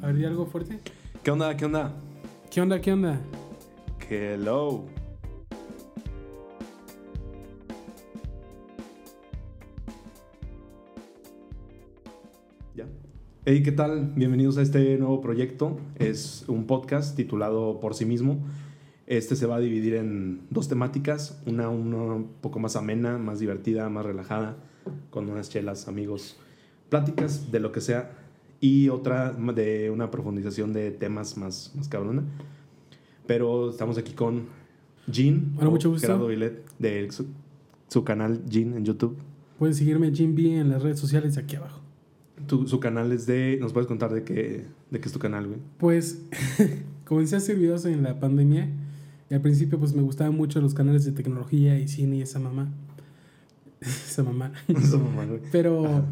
A ver, ¿y algo fuerte? ¿Qué onda? ¿Qué onda? ¿Qué onda? ¿Qué onda? Hello. Ya. Hey, ¿qué tal? Bienvenidos a este nuevo proyecto. Es un podcast titulado Por sí mismo. Este se va a dividir en dos temáticas, una, una un poco más amena, más divertida, más relajada, con unas chelas, amigos, pláticas de lo que sea, y otra de una profundización de temas más, más cabrona. Pero estamos aquí con Jean, Hola, mucho gusto. Gerardo de su, su canal Jean en YouTube. Pueden seguirme Jim B en las redes sociales de aquí abajo. Tu- su canal es de... ¿Nos puedes contar de qué, de qué es tu canal, güey? Pues comencé a hacer videos en la pandemia y al principio pues me gustaban mucho los canales de tecnología y cine y esa mamá. esa mamá. Eso, mamá, güey. Pero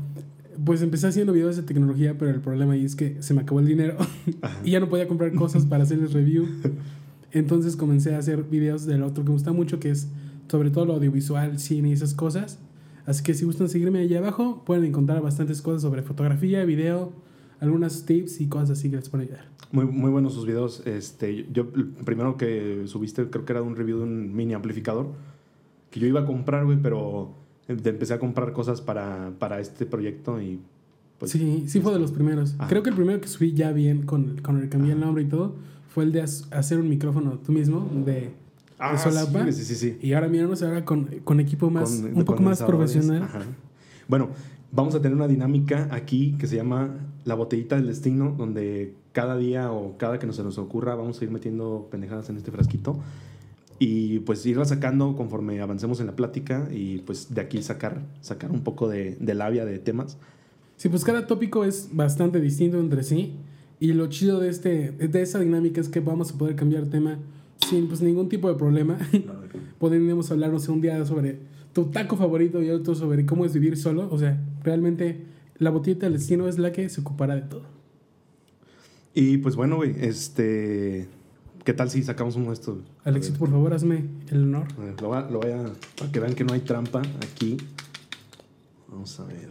pues empecé haciendo videos de tecnología, pero el problema ahí es que se me acabó el dinero y ya no podía comprar cosas para hacerles review. Entonces comencé a hacer videos del otro que me gusta mucho, que es sobre todo lo audiovisual, cine y esas cosas. Así que si gustan seguirme allá abajo, pueden encontrar bastantes cosas sobre fotografía, video, algunas tips y cosas así que les pueden ayudar. Muy, muy buenos sus videos. Este, yo, el primero que subiste, creo que era un review de un mini amplificador que yo iba a comprar, güey, pero empecé a comprar cosas para, para este proyecto y pues sí, sí fue de los primeros. Ajá. Creo que el primero que subí ya bien, con, con el que cambié el nombre y todo, fue el de hacer un micrófono tú mismo, de, Ah, de solapa. sí, sí, sí. Y ahora míranos ahora con, con equipo más, Con- un poco más profesional. Ajá. Bueno, vamos a tener una dinámica aquí que se llama la botellita del destino, donde cada día o cada que nos, se nos ocurra vamos a ir metiendo pendejadas en este frasquito y pues irla sacando conforme avancemos en la plática y pues de aquí sacar, sacar un poco de, de labia de temas. Sí, pues cada tópico es bastante distinto entre sí. Y lo chido de, este, de esa dinámica es que vamos a poder cambiar tema sin pues, ningún tipo de problema. Podríamos hablar, no sé, un día sobre tu taco favorito y otro sobre cómo es vivir solo. O sea, realmente la botita del destino es la que se ocupará de todo. Y pues bueno, güey, este... ¿Qué tal si sacamos uno de estos? Alexito, por favor, hazme el honor. A ver, Lo, va- lo voy a... Para que vean que no hay trampa aquí. Vamos a ver.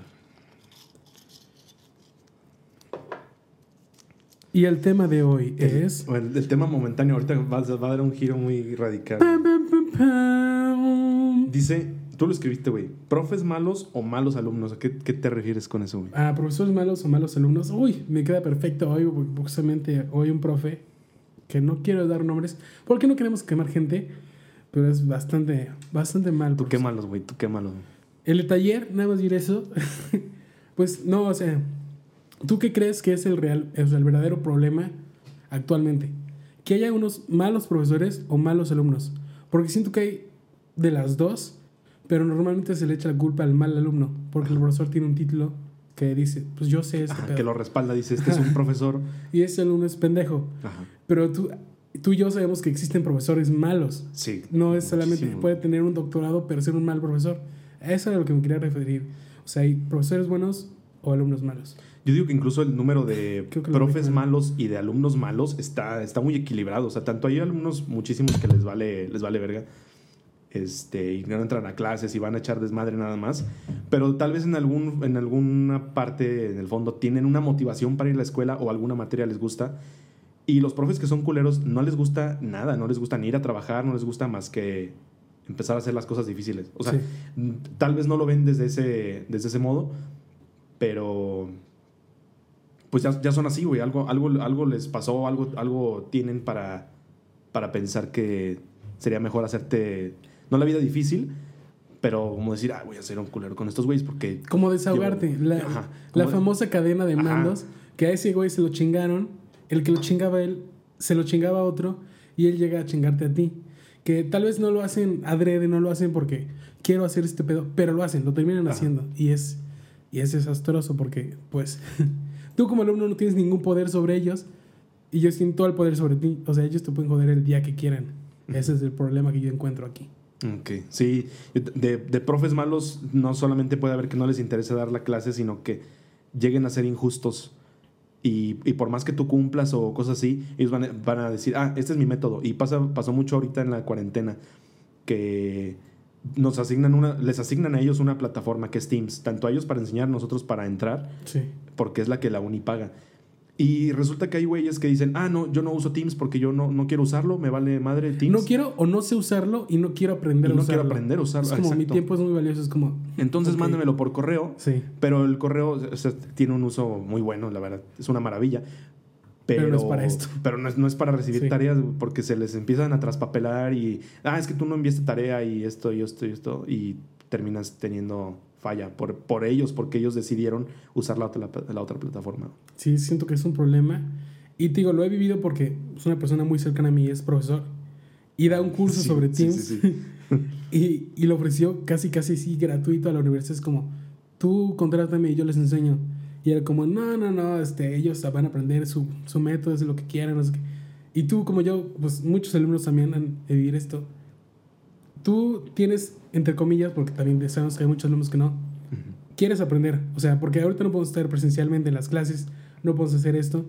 Y el tema de hoy es... Bueno, el tema momentáneo, ahorita va, va a dar un giro muy radical. Pam, pam, pam, pam. Dice, tú lo escribiste, güey. ¿Profes malos o malos alumnos? ¿A qué, qué te refieres con eso, güey? Ah, profesores malos o malos alumnos. Uy, me queda perfecto hoy, porque justamente hoy un profe, que no quiero dar nombres, porque no queremos quemar gente, pero es bastante, bastante mal. Tú profesor. qué malos, güey. Tú qué malos. El taller, nada más diré eso. pues no, o sea, ¿tú qué crees que es el real, sea, el verdadero problema actualmente? Que haya unos malos profesores o malos alumnos. Porque siento que hay de las dos, pero normalmente se le echa la culpa al mal alumno, porque el profesor tiene un título que dice, pues yo sé este Ajá, pedo. que lo respalda, dice, este es un profesor. Y ese alumno es pendejo. Ajá. Pero tú, tú y yo sabemos que existen profesores malos. Sí. No es solamente muchísimo. puede tener un doctorado, pero ser un mal profesor. A eso es a lo que me quería referir. O sea, hay profesores buenos o alumnos malos. Yo digo que incluso el número de que profes malos y de alumnos malos está, está muy equilibrado. O sea, tanto hay alumnos muchísimos que les vale, les vale verga. Este, y no entran a clases y van a echar desmadre nada más. Pero tal vez en, algún, en alguna parte, en el fondo, tienen una motivación para ir a la escuela o alguna materia les gusta. Y los profes que son culeros no les gusta nada, no les gusta ni ir a trabajar, no les gusta más que empezar a hacer las cosas difíciles. O sea, Sí. tal vez no lo ven desde ese, desde ese modo, pero pues ya, ya son así, güey. Algo, algo, algo les pasó, algo, algo tienen para, para pensar que sería mejor hacerte, no la vida difícil, pero como decir, ah, voy a ser un culero con estos güeyes porque... Como desahogarte. La, ajá, la como- famosa cadena de Ajá. mandos, que a ese güey se lo chingaron, el que lo chingaba él, se lo chingaba a otro, y él llega a chingarte a ti. Que tal vez no lo hacen adrede, no lo hacen porque quiero hacer este pedo, pero lo hacen, lo terminan Ajá. haciendo. Y es, y es desastroso porque, pues, tú como alumno no tienes ningún poder sobre ellos, y ellos tienen todo el poder sobre ti. O sea, ellos te pueden joder el día que quieran. Ese es el problema que yo encuentro aquí. Ok, sí, de, de profes malos no solamente puede haber que no les interese dar la clase, sino que lleguen a ser injustos. Y, y por más que tú cumplas o cosas así, ellos van a, van a decir, ah, este es mi método. Y pasa, pasó mucho ahorita en la cuarentena que nos asignan una, les asignan a ellos una plataforma que es Teams, tanto a ellos para enseñar, nosotros para entrar, Sí. porque es la que la uni paga. Y resulta que hay güeyes que dicen, ah, no, yo no uso Teams porque yo no, no quiero usarlo, me vale madre Teams. No quiero o no sé usarlo y no quiero aprender Y a no usarlo. quiero aprender a usarlo, Es como mi tiempo es muy valioso, es como... Entonces ok. mándemelo por correo. Sí. Pero el correo o sea, tiene un uso muy bueno, la verdad. Es una maravilla. Pero, Pero no es para esto. Pero no es, no es para recibir Sí. tareas porque se les empiezan a traspapelar y, ah, es que tú no enviaste tarea y esto y esto y esto. Y terminas teniendo falla por, por ellos, porque ellos decidieron usar la otra, la otra plataforma. Sí, siento que es un problema. Y te digo, lo he vivido porque es una persona muy cercana a mí, es profesor. Y da un curso Sí, sobre Teams. sí, sí. y, y lo ofreció casi, casi sí, gratuito a la universidad. Es como, tú contrátame y yo les enseño. Y era como, no, no, no, este, ellos van a aprender su, su método, es lo que quieran, no sé qué. Y tú, como yo, pues muchos alumnos también han de vivir esto. Tú tienes, entre comillas, porque también sabemos que hay muchos alumnos que no, quieres aprender. O sea, porque ahorita no podemos estar presencialmente en las clases, no podemos hacer esto.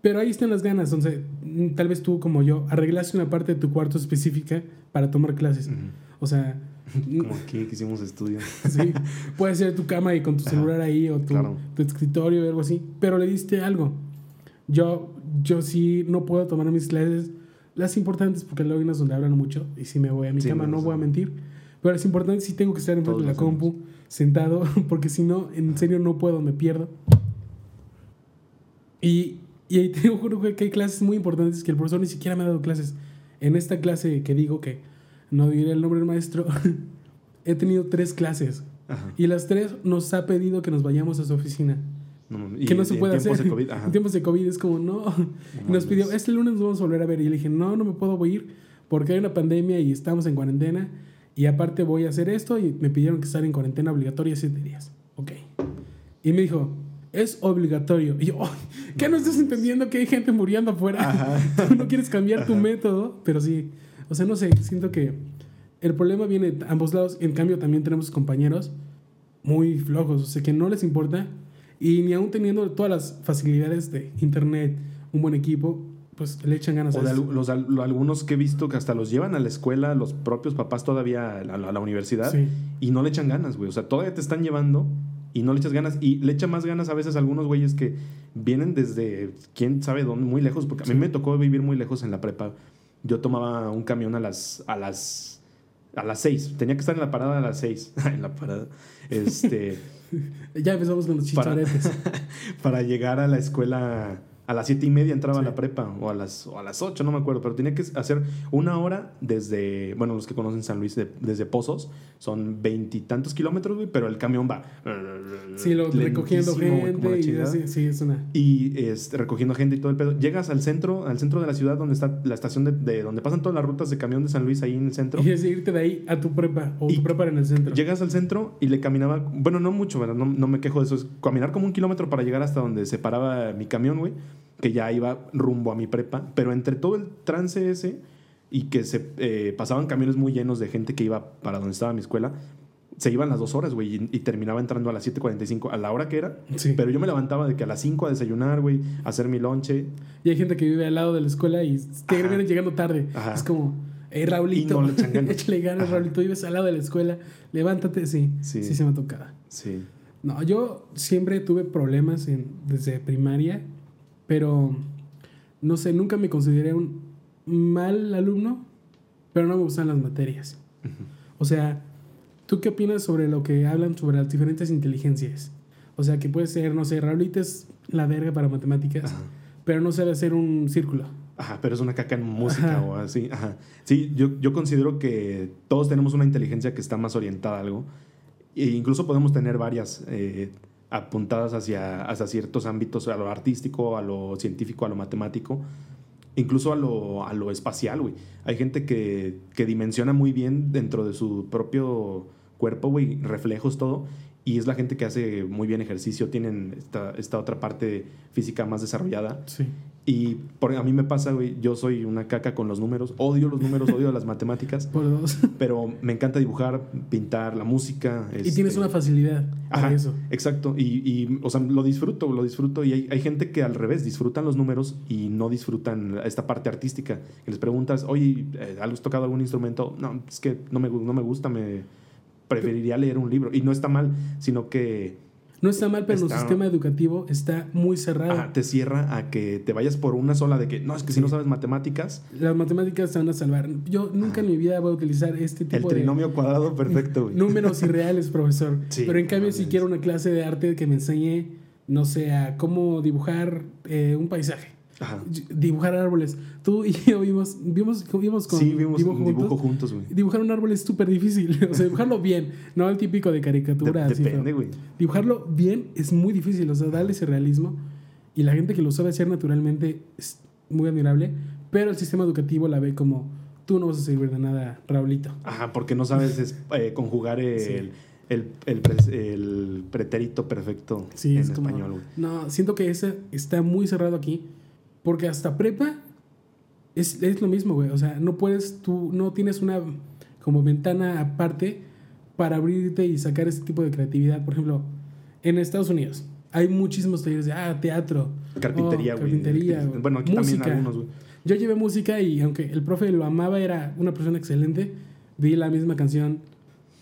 Pero ahí están las ganas. Entonces, mm, tal vez tú, como yo, arreglaste una parte de tu cuarto específica para tomar clases. O sea, Como aquí que hicimos estudio. sí, puede ser tu cama y con tu celular ahí o tu, claro. tu escritorio o algo así. Pero le diste algo. Yo, yo sí no puedo tomar mis clases, las importantes, porque luego hay unas donde hablan mucho y si me voy a mi Sí, cama no, voy a mentir. Pero las importantes sí tengo que estar enfrente de la compu, sentado, porque si no, en serio no puedo, me pierdo. Y, y ahí te juro que hay clases muy importantes que el profesor ni siquiera me ha dado clases. En esta clase que digo que no diré el nombre del maestro, he tenido tres clases. Ajá. Y las tres nos ha pedido que nos vayamos a su oficina. No, que no se en puede tiempos hacer. de COVID. En tiempos de COVID es como, no. Y nos pidió, este lunes nos vamos a volver a ver. Y le dije, no, no me puedo ir porque hay una pandemia y estamos en cuarentena. Y aparte voy a hacer esto y me pidieron que estar en cuarentena obligatoria siete días. Ok. Y me dijo, es obligatorio. Y yo, "Ay, ¿qué no estás entendiendo que hay gente muriendo afuera? Ajá. Tú no quieres cambiar tu Ajá. método, pero sí. O sea, no sé, siento que el problema viene de ambos lados. En cambio, también tenemos compañeros muy flojos, o sea, que no les importa. Y ni aún teniendo todas las facilidades de internet, un buen equipo, pues le echan ganas O a eso. los, al- algunos que he visto que hasta los llevan a la escuela, los propios papás todavía a la, a la universidad, Sí. y no le echan ganas, güey. O sea, todavía te están llevando y no le echas ganas. Y le echan más ganas a veces a algunos güeyes que vienen desde quién sabe dónde, muy lejos, porque a mí Sí. me tocó vivir muy lejos en la prepa. Yo tomaba un camión a las, a las, a las seis. Tenía que estar en la parada a las seis. en la parada. Este, Ya empezamos con los Para- chicharetes. para llegar a la escuela a las siete y media entraba a la prepa o a las o a las ocho no me acuerdo pero tenía que hacer una hora desde bueno los que conocen San Luis de- desde Pozos son veintitantos kilómetros güey pero el camión va Sí, lo, recogiendo gente. Y chingada. así, sí, es una. y este, recogiendo gente y todo el pedo llegas al centro al centro de la ciudad donde está la estación de, de donde pasan todas las rutas de camión de San Luis ahí en el centro Y es irte de ahí a tu prepa o Y tu prepa en el centro. Llegas al centro y le caminaba, bueno, no mucho, ¿verdad? No, no me quejo de eso, es caminar como un kilómetro para llegar hasta donde se paraba mi camión, güey, que ya iba rumbo a mi prepa, pero entre todo el trance ese y que se eh, pasaban camiones muy llenos de gente que iba para donde estaba mi escuela, se iban las dos horas, güey, y, y terminaba entrando a las 7.45, a la hora que era, Sí. pero yo me levantaba de que a las 5 a desayunar, güey, a hacer mi lonche, Y hay gente que vive al lado de la escuela y te vienen llegando tarde. Ajá. Es como, hey, Raulito, no échale ganas. Raulito, vives al lado de la escuela, levántate, sí. Sí. Sí, se me ha tocado. sí. No, yo siempre tuve problemas en- desde primaria, pero no sé, nunca me consideré un mal alumno, pero no me gustan las materias. O sea, ¿tú qué opinas sobre lo que hablan sobre las diferentes inteligencias? O sea, que puede ser, no sé, Raulito es la verga para matemáticas, Ajá. pero no sabe hacer un círculo. Ajá, pero es una caca en música Ajá. o así. Ajá. Sí, yo, yo considero que todos tenemos una inteligencia que está más orientada a algo. E incluso podemos tener varias eh, apuntadas hacia, hacia ciertos ámbitos, a lo artístico, a lo científico, a lo matemático, incluso a lo, a lo espacial, güey. Hay gente que, que dimensiona muy bien dentro de su propio cuerpo, güey, reflejos, todo. Y es la gente que hace muy bien ejercicio, tienen esta, esta otra parte física más desarrollada. Sí. Y por, a mí me pasa, güey, yo soy una caca con los números, odio los números, odio las matemáticas, Por dos. pero me encanta dibujar, pintar, la música. y tienes este, una facilidad para Ajá, eso. Exacto, y, y, o sea, lo disfruto, lo disfruto. Y hay, hay gente que al revés disfrutan los números y no disfrutan esta parte artística. Que les preguntas, oye, ¿has tocado algún instrumento? No, es que no me, no me gusta, me preferiría leer un libro. Y no está mal, sino que No está mal, pero Está- nuestro sistema educativo está muy cerrado. Ah, te cierra a que te vayas por una sola de que, no, es que si no sabes matemáticas, Las matemáticas te van a salvar. Yo nunca en mi vida voy a utilizar este el tipo de trinomio cuadrado perfecto, güey. números irreales, profesor. Sí, pero en cambio, si quiero una clase de arte que me enseñe, no sé, a cómo dibujar eh, un paisaje, Ajá. dibujar árboles. Tú y yo vimos, vimos, vimos con Sí, vimos dibujo un dibujo juntos. juntos, güey. Dibujar un árbol es súper difícil. O sea, dibujarlo bien, no el típico de De- caricatura. así, depende, güey. Dibujarlo bien es muy difícil, o sea, darle ese realismo. Y la gente que lo sabe hacer naturalmente es muy admirable, pero el sistema educativo la ve como tú no vas a servir de nada, Raulito. Ajá, porque no sabes es- eh, conjugar el, Sí. el, el el pretérito perfecto Sí, en es español, güey. No, siento que ese está muy cerrado aquí, porque hasta prepa es, es lo mismo, güey. O sea, no puedes, tú no tienes una como ventana aparte para abrirte y sacar ese tipo de creatividad. Por ejemplo, en Estados Unidos hay muchísimos talleres de ah, teatro, Carpintería, oh, güey. carpintería, güey. Bueno, aquí música. también algunos, güey. Yo llevé música y aunque el profe lo amaba, era una persona excelente, vi la misma canción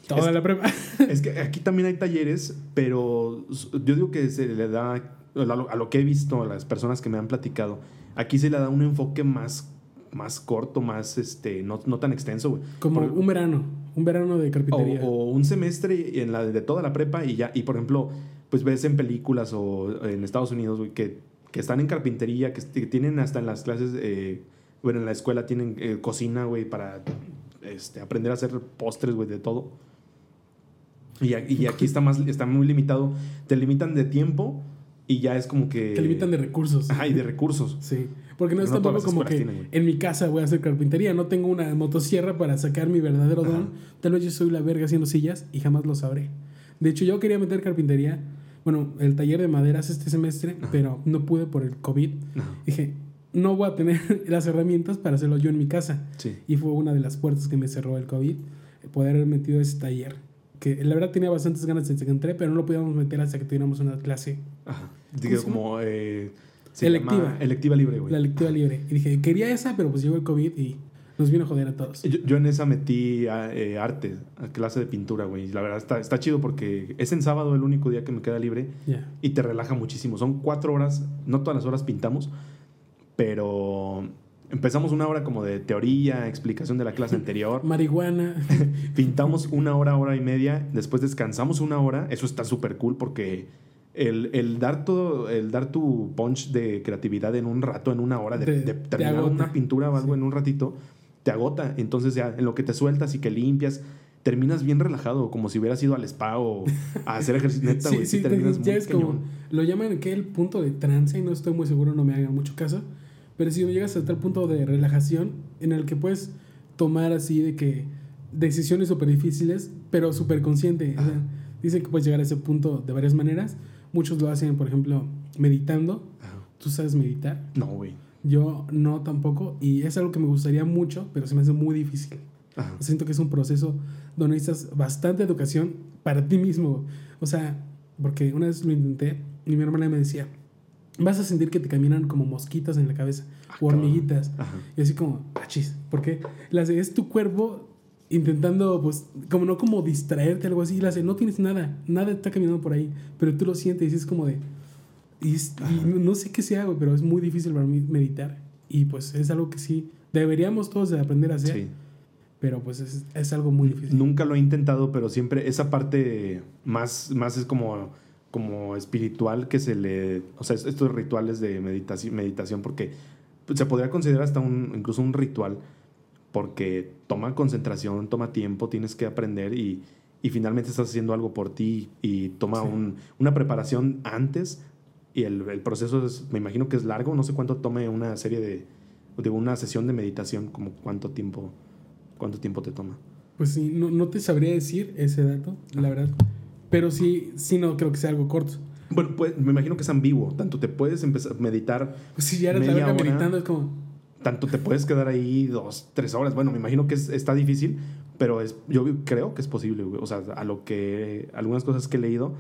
toda Es- la prepa. Es que aquí también hay talleres, pero yo digo que se le da, a lo, que he visto, a las personas que me han platicado, aquí se le da un enfoque más, más corto, más, este, no, no tan extenso, güey. Como Por- un verano, un verano de o, carpintería. o un semestre en la de toda la prepa y ya, y por ejemplo, pues ves en películas o en Estados Unidos, güey, que, que están en carpintería, que, que tienen hasta en las clases, eh, bueno, en la escuela tienen eh, cocina, güey, para este, aprender a hacer postres, güey, de todo. Y, y aquí está más, está muy limitado. Te limitan de tiempo y ya es como que. Te limitan de recursos. Ajá, y de recursos. Sí. Porque no es No tampoco como que tienen, en mi casa voy a hacer carpintería. No tengo una motosierra para sacar mi verdadero Ajá. don. Tal vez yo soy la verga haciendo sillas y jamás lo sabré. De hecho, yo quería meter carpintería. Bueno, el taller de maderas este semestre, Ajá. pero no pude por el COVID. Ajá, Dije, no voy a tener las herramientas para hacerlo yo en mi casa. sí. Y fue una de las puertas que me cerró el COVID, el poder haber metido ese taller. Que la verdad tenía bastantes ganas desde que entré, pero no lo podíamos meter hasta que tuviéramos una clase, Ajá. Digo, como. eh, se Electiva. llama electiva libre, güey. la lectura libre. Y dije, quería esa, pero pues llegó el COVID y nos vino a joder a todos. Yo, yo en esa metí a, eh, arte, a clase de pintura, güey. La verdad está, está chido porque es en sábado el único día que me queda libre Ya. y te relaja muchísimo. Son cuatro horas, no todas las horas pintamos, pero empezamos una hora como de teoría, explicación de la clase anterior. Marihuana. Pintamos una hora, hora y media, después descansamos una hora. Eso está súper cool porque el, el dar todo, el dar tu punch de creatividad en un rato, en una hora, de, Te- de te terminar una pintura o algo Sí. en un ratito, te agota. Entonces ya en lo que te sueltas y que limpias, terminas bien relajado, como si hubieras ido al spa o a hacer ejercicio. Neta, sí, güey, sí, sí, te- terminas ya muy es como, lo llaman que el punto de trance y no estoy muy seguro, no me hagan mucho caso, pero si llegas a tal punto de relajación en el que puedes tomar así de que decisiones súper difíciles, pero súper consciente. O sea, Ajá. dicen que puedes llegar a ese punto de varias maneras. Muchos lo hacen, por ejemplo, meditando. Ajá. ¿Tú sabes meditar? No, güey. Yo no tampoco. Y es algo que me gustaría mucho, pero se me hace muy difícil. Ajá. Siento que es un proceso donde necesitas bastante educación para ti mismo. O sea, porque una vez lo intenté y mi hermana me decía, vas a sentir que te caminan como mosquitas en la cabeza Ah, o hormiguitas. Ajá. Y así como, achis, porque las es tu cuerpo intentando, pues, como no como distraerte, algo así. Y las de, no tienes nada, nada está caminando por ahí, pero tú lo sientes y es como de... Y, es- y no, sé qué sea, güey, pero es muy difícil para mí meditar. Y pues es algo que sí, deberíamos todos de aprender a hacer, Sí. pero pues es, es algo muy difícil. Nunca lo he intentado, pero siempre esa parte más, más es como, como espiritual que se le... O sea, estos rituales de meditación, meditación porque se podría considerar hasta un, incluso un ritual, porque toma concentración, toma tiempo, tienes que aprender y, y finalmente estás haciendo algo por ti y toma Sí. un- una preparación antes y el, el proceso es, me imagino que es largo, no sé cuánto tome una serie de, de una sesión de meditación, como cuánto tiempo, cuánto tiempo te toma. Pues sí, no, no te sabría decir ese dato, la verdad. Pero sí, sí no creo que sea algo corto. Bueno, pues me imagino que es ambiguo. Tanto te puedes empezar a meditar, Pues si ya eres Media hora. meditando, es como, tanto te puedes quedar ahí dos, tres horas. Bueno, me imagino que es- está difícil, pero es, yo creo que es posible. güey. O sea, a lo que, algunas cosas que he leído,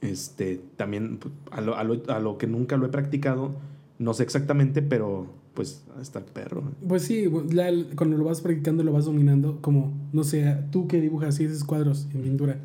este, también pues, a lo, a lo- a lo que nunca lo he practicado, no sé exactamente, pero pues está el perro. güey. pues sí, la- cuando lo vas practicando lo vas dominando, como, no sé, tú que dibujas y haces cuadros en pintura,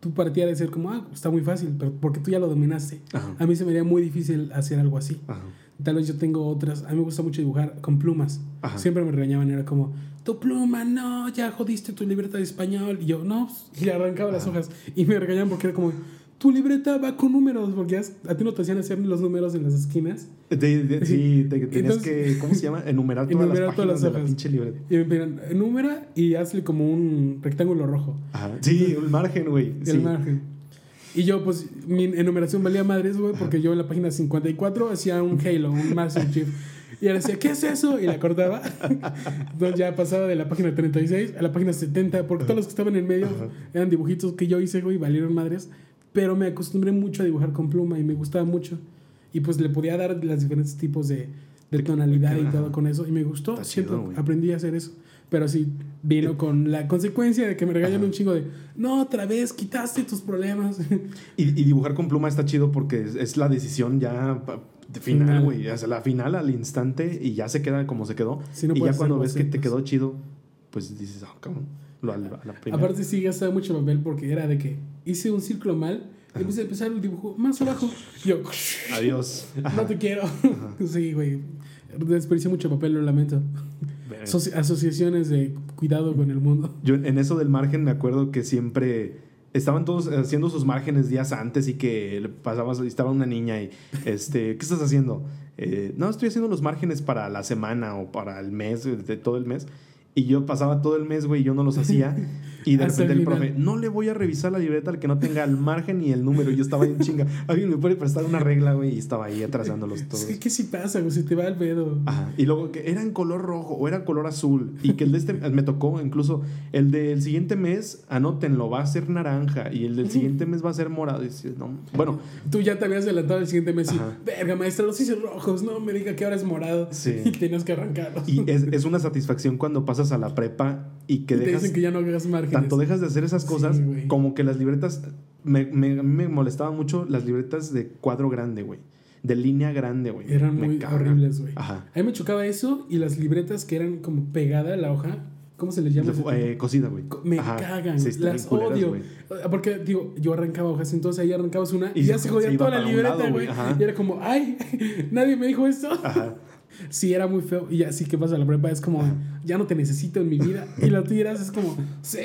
tú ha de ser como, ah, está muy fácil, pero porque tú ya lo dominaste. Ajá. A mí se me haría muy difícil hacer algo así. Ajá. Tal vez yo tengo otras. A mí me gusta mucho dibujar con plumas. Ajá. Siempre me regañaban, era como, tu pluma, no, ya jodiste tu libreta de español. Y yo, no, y le arrancaba las hojas. Y me regañaban porque era como, tu libreta va con números, porque a ti no te hacían hacer los números en las esquinas. De- de- sí, te- tenías Entonces- que, ¿cómo se llama? Enumerar todas Enumerar las todas páginas las de la hojas. pinche libreta. Y me pedían, enumera y hazle como un rectángulo rojo. Ajá. Sí, un margen, güey. El Sí. margen. Y yo, pues, mi enumeración valía madres, güey, porque yo en la página 54 hacía un Halo, un Master Chief. Y ahora decía, ¿qué es eso? Y la cortaba. Entonces ya pasaba de la página 36 a la página 70, porque todos los que estaban en medio eran dibujitos que yo hice, güey, valieron madres. Pero me acostumbré mucho a dibujar con pluma y me gustaba mucho. Y pues le podía dar los diferentes tipos de, de tonalidad y todo con eso. Y me gustó. Güey. aprendí a hacer eso. Pero sí, vino con la consecuencia de que me regañan Ajá. un chingo de, no, otra vez, quitaste tus problemas. Y, y dibujar con pluma está chido porque es, es la decisión ya de final, güey. O sea, la final al instante y ya se queda como se quedó. Sí, no y ya cuando ves que te quedó chido, pues dices, ah, cabrón. Lo, a la, a la primera. Aparte sí gastaba mucho papel porque era de que hice un círculo mal, y empecé a empezar el dibujo más abajo. Yo, Adiós. no te quiero. sí, güey. Desperdicié mucho papel, lo lamento. Asociaciones de cuidado con el mundo. Yo en eso del margen me acuerdo que siempre estaban todos haciendo sus márgenes días antes y que le pasabas, estaba una niña y, este, ¿qué estás haciendo? Eh, no, estoy haciendo los márgenes para la semana o para el mes, de todo el mes. Y yo pasaba todo el mes, güey, y yo no los hacía. Y de Hasta repente el profe, no le voy a revisar la libreta al que no tenga el margen ni el número. Yo estaba ahí en chinga. Alguien me puede prestar una regla, güey, y estaba ahí atrasándolos Es todos. que, ¿qué si pasa, güey? Se te va el pedo. Ajá. Y luego que era en color rojo o era color azul. Y que el de este me tocó incluso el del siguiente mes, anótenlo, va a ser naranja. Y el del siguiente mes va a ser morado. Y dices, no. Bueno, Tú ya te habías adelantado el siguiente mes y, verga, maestra, los hice rojos. No me diga que ahora es morado. Sí. Y tenías que arrancarlos. y es, es una satisfacción cuando pasas a la prepa y que Y te dejas. dicen que ya no hagas márgenes. Tanto dejas de hacer esas Sí, cosas güey. como que las libretas. Me, me, a mí me molestaban mucho las libretas de cuadro grande, güey. De línea grande, güey. Eran Me muy cagan. horribles, güey. Ajá. A mí me chocaba eso y las libretas que eran como pegada a la hoja. ¿Cómo se les llama? Eh, cocida, güey. Me Ajá. cagan, Sí, las culeras, odio. güey. Porque, digo, yo arrancaba hojas, entonces ahí arrancabas una y, Y ya se- jodía se toda la libreta, güey. Y era como, ay, nadie me dijo esto. Ajá. Sí, era muy feo. Y así que pasa la prepa, es como, ya no te necesito en mi vida. Y la tiras, es como, sí.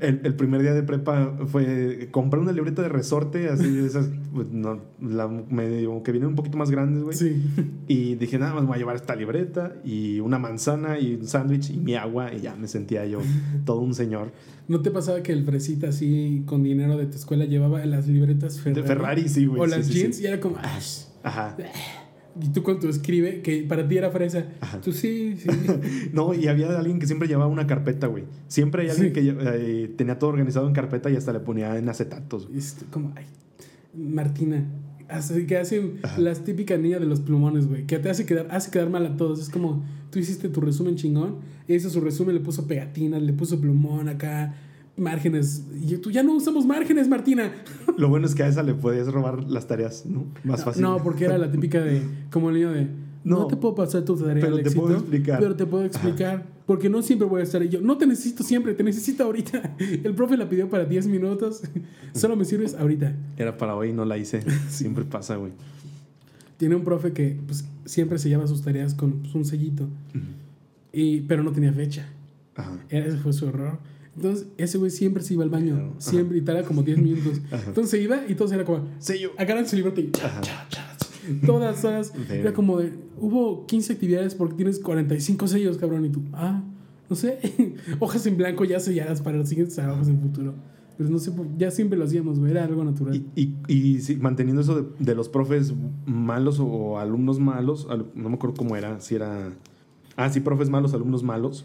El, el primer día de prepa fue comprar una libreta de resorte, así de esas, pues, no, la, medio, que vienen un poquito más grandes, güey. Sí. Y dije, nada más voy a llevar esta libreta y una manzana y un sándwich y mi agua y ya me sentía yo todo un señor. ¿No te pasaba que el fresita así con dinero de tu escuela llevaba las libretas Ferrari? De Ferrari, sí, güey. O sí, las sí, jeans sí. y era como. Ajá. Y tú con tu escribe, que para ti era fresa. Tú sí, sí. No, y había alguien que siempre llevaba una carpeta, güey. Siempre hay alguien Sí. que eh, tenía todo organizado en carpeta y hasta le ponía en acetatos. es como, ay, Martina. Así que hacen Ajá. las típicas niñas de los plumones, güey. Que te hace quedar, hace quedar mal a todos. Es como, tú hiciste tu resumen chingón. Hizo su resumen, le puso pegatinas, le puso plumón acá, márgenes. Y tú ya no usamos márgenes, Martina. Lo bueno es que a esa le podías robar las tareas, ¿no? Más fácil. No, porque era la típica de, como el niño de, no, No, te puedo pasar tu tarea pero te puedo explicar". Pero te puedo explicar. Porque no siempre voy a estar. Yo no te necesito siempre, te necesito ahorita. El profe la pidió para 10 minutos. Solo me sirves ahorita. Era para hoy, no la hice. Siempre pasa, güey. Tiene un profe que pues, siempre se lleva sus tareas con pues, un sellito. Y, pero no tenía fecha. Ajá. Ese fue su error. Entonces, ese güey siempre se iba al baño. Claro. Siempre, y tardaba como 10 minutos. Entonces se iba y todo era como, Sello. agarran su libreta y cha, cha, cha. Todas horas. Era como de, hubo 15 actividades porque tienes 45 sellos, cabrón. Y tú, ah, no sé. hojas en blanco ya selladas para los siguientes trabajos en futuro. Pero no sé, ya siempre lo hacíamos, güey. Era algo natural. Y, y, y sí, manteniendo eso de, de los profes malos o alumnos malos, al- no me acuerdo cómo era, si era... Ah, sí, profes malos, alumnos malos.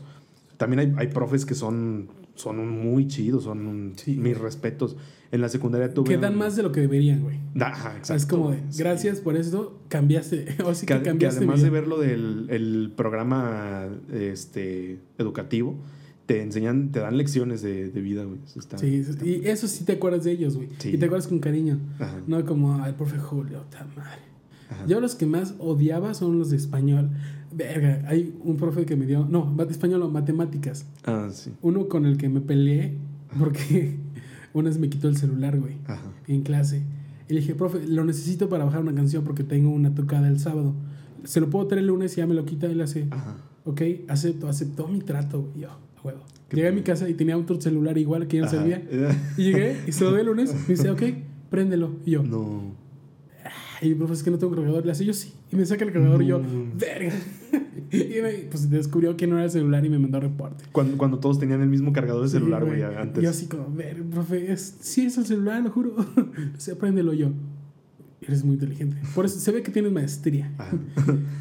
También hay, hay profes que son, son muy chidos, son un- Sí. mis respetos. En la secundaria tuve... que dan un- más de lo que deberían, güey. Ajá, exacto, es como de, sí. gracias por esto, cambiaste. O sí que, Que, que cambiaste. además de vida. ver lo del el programa este, educativo, te enseñan, te dan lecciones de, de vida, güey. Eso está- Sí, está- y eso sí te acuerdas de ellos, güey. Sí. Y te acuerdas con cariño. Ajá, No como al profe Julio, ta madre. ajá. Yo los que más odiaba son los de español. Verga, hay un profe que me dio, no, español no, matemáticas. Ah, sí. Uno con el que me peleé porque una vez me quitó el celular, güey, Ajá. en clase. Y le dije, profe, lo necesito para bajar una canción porque tengo una tocada el sábado. Se lo puedo traer el lunes y ya me lo quita le hace, Ajá. ok, acepto, aceptó mi trato, güey. Yo, a huevo. Llegué a mi casa y tenía otro celular igual que ya no servía. Y llegué y se lo doy el lunes. Me dice, ok, préndelo. Y yo, No. Y profe, es que no tengo cargador. Le hace, yo sí. Y me saca el cargador y yo, No. verga. y me, pues descubrió que no era el celular y me mandó reporte. Cuando, cuando todos tenían el mismo cargador de Sí, celular, güey, antes. Yo así como, ver, profe, es, sí es el celular, lo juro. o sea, préndelo yo. Eres muy inteligente. Por eso se ve que tienes maestría.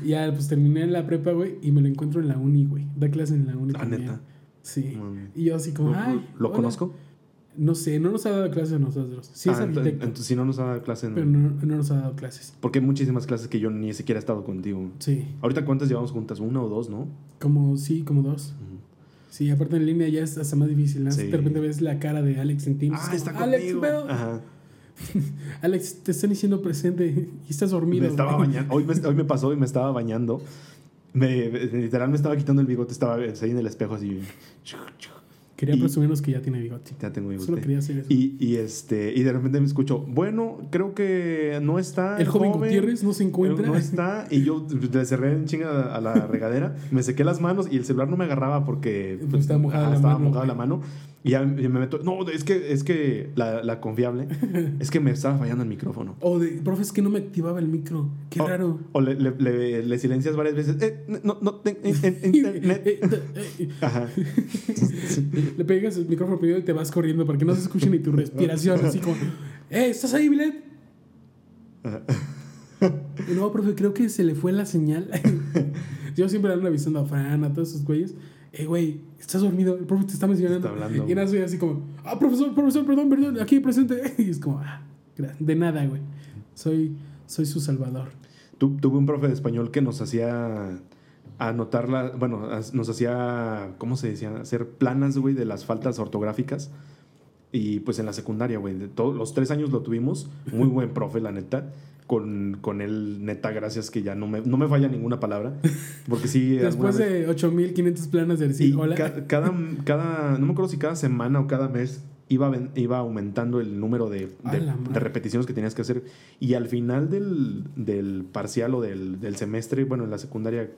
Y ya, pues terminé la prepa, güey, y me lo encuentro en la uni, güey. Da clase en la uni. Ah, también. neta. Sí. Y yo así como, ¿Lo, ay. lo hola". conozco? No sé, no nos ha dado clases a nosotros. Sí es Ah, arquitecto, entonces, si no nos ha dado clase, no. pero no, no nos ha dado clases. Porque hay muchísimas clases que yo ni siquiera he estado contigo. Sí. Ahorita, ¿cuántas llevamos juntas? ¿Una o dos, no? Como, sí, como dos. Sí, aparte en línea ya es hasta más difícil. ¿no? Sí. De repente ves la cara de Alex en Teams. Ah, es está como, Alex, conmigo. ¿qué pedo?". Ajá. Alex, te están diciendo presente y estás dormido. Me estaba bañando. Hoy me, hoy me pasó y me estaba bañando. Me, literal me estaba quitando el bigote, estaba ahí en el espejo así. Quería Y- presumirnos que ya tiene bigote. Ya tengo Solo bigote. quería hacer eso. Y, y este, y de repente me escucho, bueno, creo que no está. el joven Gutiérrez no se encuentra. No está. Y yo le cerré en chinga a la regadera, me sequé las manos y el celular no me agarraba porque Pues estaba mojada la estaba mano, mojada la mano. Y ya me meto. No, es que, es que la, la confiable es que me estaba fallando el micrófono. O de, profe, es que no me activaba el micro. Qué O- raro. O le, le- le- le silencias varias veces. Eh, no, no, en- en- internet. Eh, eh, Ajá. Le pegas el micrófono primero y te vas corriendo para que no se escuche ni tu respiración. Así como, ¡eh, estás ahí, Bilet! No, profe, creo que se le fue la señal. Yo siempre ando avisando a Fran, a todos esos güeyes. Eh, güey, estás dormido. El profe te está mencionando. Está hablando, y soy así como, ah, profesor, profesor, perdón, perdón, aquí presente. Y es como, ah, de nada, güey. Soy, soy su salvador. Tu- tuve un profe de español que nos hacía anotar la, bueno, nos hacía, ¿cómo se decía? Hacer planas, güey, de las faltas ortográficas. Y pues en la secundaria, güey, los tres años lo tuvimos. Muy buen profe, la neta. Con, con él, neta, gracias que ya no me, no me falla ninguna palabra. Porque sí, Después de 8500 planas de decir hola. ca- cada, cada, no me acuerdo si cada semana o cada mes iba, iba aumentando el número de, de- repeticiones que tenías que hacer. Y al final del, del parcial o del, del semestre, bueno, en la secundaria,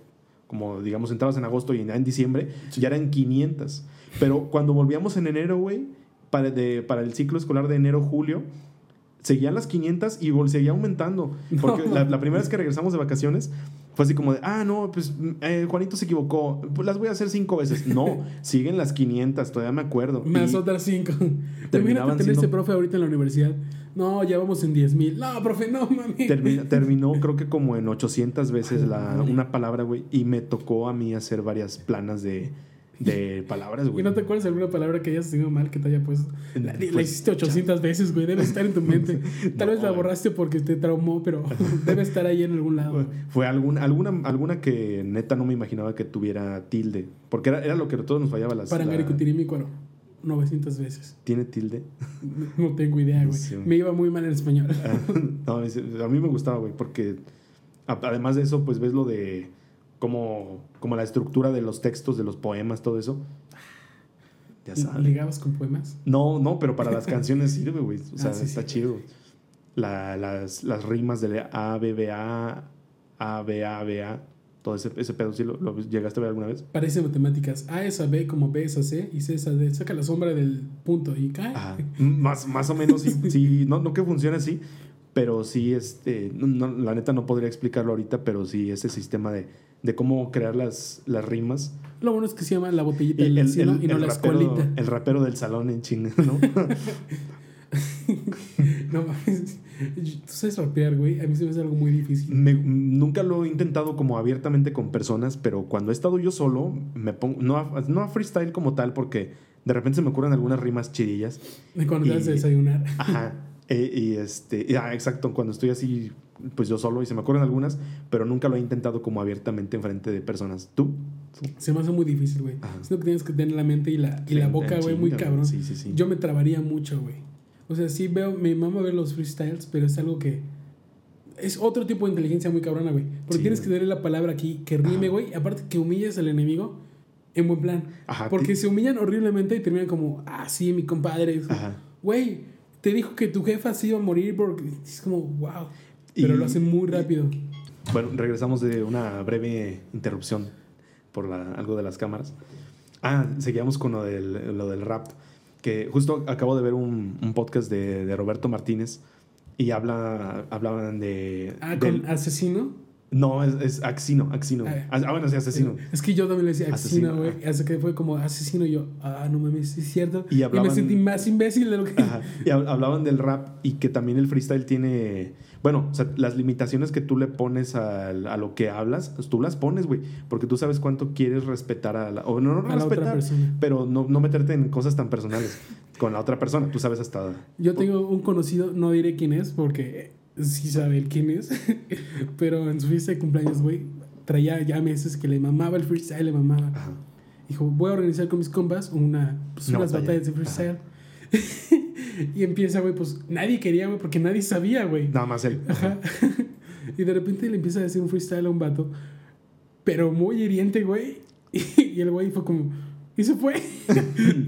como digamos, entrabas en agosto y en diciembre, ya eran 500. Pero cuando volvíamos en enero, güey, para, de- para el ciclo escolar de enero-julio, seguían las 500 y seguía aumentando. Porque No. la, la primera vez que regresamos de vacaciones fue así como de, ah, no, pues eh, Juanito se equivocó, pues las voy a hacer cinco veces. No, siguen las 500, todavía me acuerdo. Más Y- otras cinco. terminaban tener siendo- ese profe ahorita en la universidad. No, ya vamos en 10 mil. No, profe, no, mami. Termi- terminó creo que como en 800 veces Ay, la, una palabra, güey. Y me tocó a mí hacer varias planas de, de palabras, ¿Y güey. no te acuerdas de alguna palabra que hayas tenido mal que te haya puesto? La, la hiciste 800 veces, güey. Debe estar en tu mente. Tal No, vez la borraste porque te traumó, pero debe estar ahí en algún lado. güey. Fue alguna, alguna, alguna que neta no me imaginaba que tuviera tilde. Porque era, era lo que a todos nos fallaba. Las, la- Parangaricutirimícuaro. 900 veces. ¿Tiene tilde? No tengo idea, güey. Sí. Me iba muy mal en español. no, es- a mí me gustaba, güey, porque además de eso, pues ves lo de como, como la estructura de los textos, de los poemas, todo eso. Ya sabes. ¿Ligabas con poemas? No, no, pero para las canciones sirve, güey. O sea, Ah, sí, está sí. chido. La- las, las rimas de A, B, B, A, A, B, A, B, A. Todo ese, ese pedo, ¿sí lo, lo llegaste a ver alguna vez? Parece matemáticas. A es a B como B es a C y C es a D. Saca la sombra del punto y cae. Ajá. Más, más o menos, sí, sí, no, no que funcione así, pero sí, este, no- la neta no podría explicarlo ahorita, pero sí ese sistema de, de cómo crear las, las rimas. Lo bueno es que se llama la botellita El, del el- vecino el- y no el la rapero, escuelita. el rapero del salón en China, ¿no? No mames. Tú sabes rapear, güey. A mí se me hace algo muy difícil. Me- nunca lo he intentado como abiertamente con personas, pero cuando he estado yo solo, me pongo, no a, no a freestyle como tal, porque de repente se me ocurren algunas rimas chidillas. De cuando te vas a Y- desayunar. Ajá. E- y este, y, ah, exacto, cuando estoy así, pues yo solo y se me ocurren algunas, pero nunca lo he intentado como abiertamente enfrente de personas. ¿Tú? Se me hace muy difícil, güey. Ajá. Siento que tienes que tener la mente y la, y la boca, güey, muy cabrón. Sí, sí, sí. Yo me trabaría mucho, güey. O sea, sí veo, mi mamá ver los freestyles, pero es algo que. Es otro tipo de inteligencia muy cabrona, güey. Porque Sí, tienes que tener la palabra aquí que rime, güey. Aparte que humilles al enemigo en buen plan. Ajá. Porque se humillan horriblemente y terminan como, ah, sí, mi compadre. Güey, te dijo que tu jefa se iba a morir porque es como, wow. Pero Y- lo hacen muy rápido. Bueno, regresamos de una breve interrupción por la- algo de las cámaras. Ah, seguíamos con lo del, lo del rap. Que justo acabo de ver un, un podcast de, de Roberto Martínez y habla, hablaban de. Ah, del- con asesino. no, es, es Axino, Axino. Ah. Ah, bueno, sí, asesino. Es que yo también le decía Asesino, güey. Hasta que fue como asesino y yo, ah, no mames, es cierto. Y hablaban- me sentí más imbécil de lo que. Ajá. Y hab- hablaban del rap y que también el freestyle tiene. Bueno, o sea, las limitaciones que tú le pones al- a, lo que hablas, pues tú las pones, güey. Porque tú sabes cuánto quieres respetar a la. O no, no A respetar, pero no, no meterte en cosas tan personales con la otra persona. Tú sabes hasta. Yo tengo un conocido, no diré quién es, porque sí sabe quién es, pero en su fiesta de cumpleaños, güey, traía ya meses que le mamaba el freestyle, le mamaba. Ajá. Dijo, voy a organizar con mis compas una, pues, Una unas batalla. batallas de freestyle. y empieza, güey, pues nadie quería, güey, porque nadie sabía, güey. Nada más él. Ajá. y de repente le empieza a decir un freestyle a un vato, pero muy hiriente, güey. Y el güey fue como, y se fue.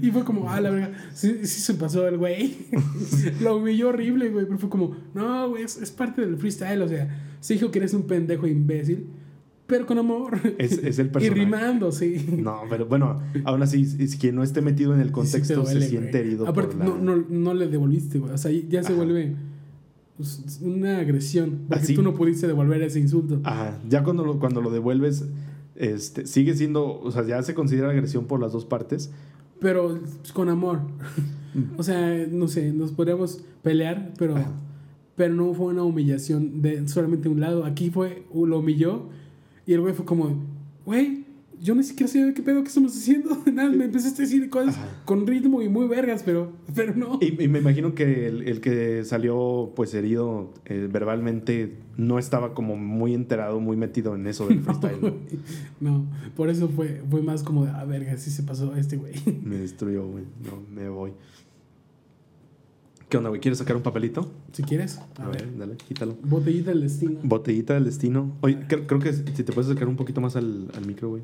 y fue como, ah, la verdad, sí, sí se pasó el güey. Lo humilló horrible, güey, pero fue como, no, güey, es, es parte del freestyle, o sea, se dijo que eres un pendejo imbécil, pero con amor. Es, es el y personaje. rimando, sí. No, pero bueno, aún así, es quien no esté metido en el Sí contexto duele, se siente güey. herido. Aparte, por la... no, no, no le devolviste, güey. O sea, ya se Ajá. vuelve pues, una agresión. Porque Así. tú no pudiste devolver ese insulto. Ajá. Ya cuando lo, cuando lo devuelves, este, sigue siendo. O sea, ya se considera agresión por las dos partes. Pero pues, con amor. o sea, no sé, nos podríamos pelear, pero, Ajá. pero no fue una humillación de solamente un lado. Aquí fue, lo humilló y el güey fue como, güey, yo ni siquiera sé qué pedo que estamos haciendo. Nada, me empezaste a decir cosas Ajá. con ritmo y muy vergas, pero, pero no. Y, y me imagino que el, el que salió pues herido eh, verbalmente no estaba como muy enterado, muy metido en eso del freestyle. ¿no? No, por eso fue, fue más como, ah, verga, sí se pasó este güey. Me destruyó, güey. No, me voy. ¿Qué onda, güey? ¿Quieres sacar un papelito? Si quieres, A ver, dale, quítalo. Botellita del destino. Botellita del destino. Oye, creo, creo que si te puedes acercar un poquito más al, al micro, güey.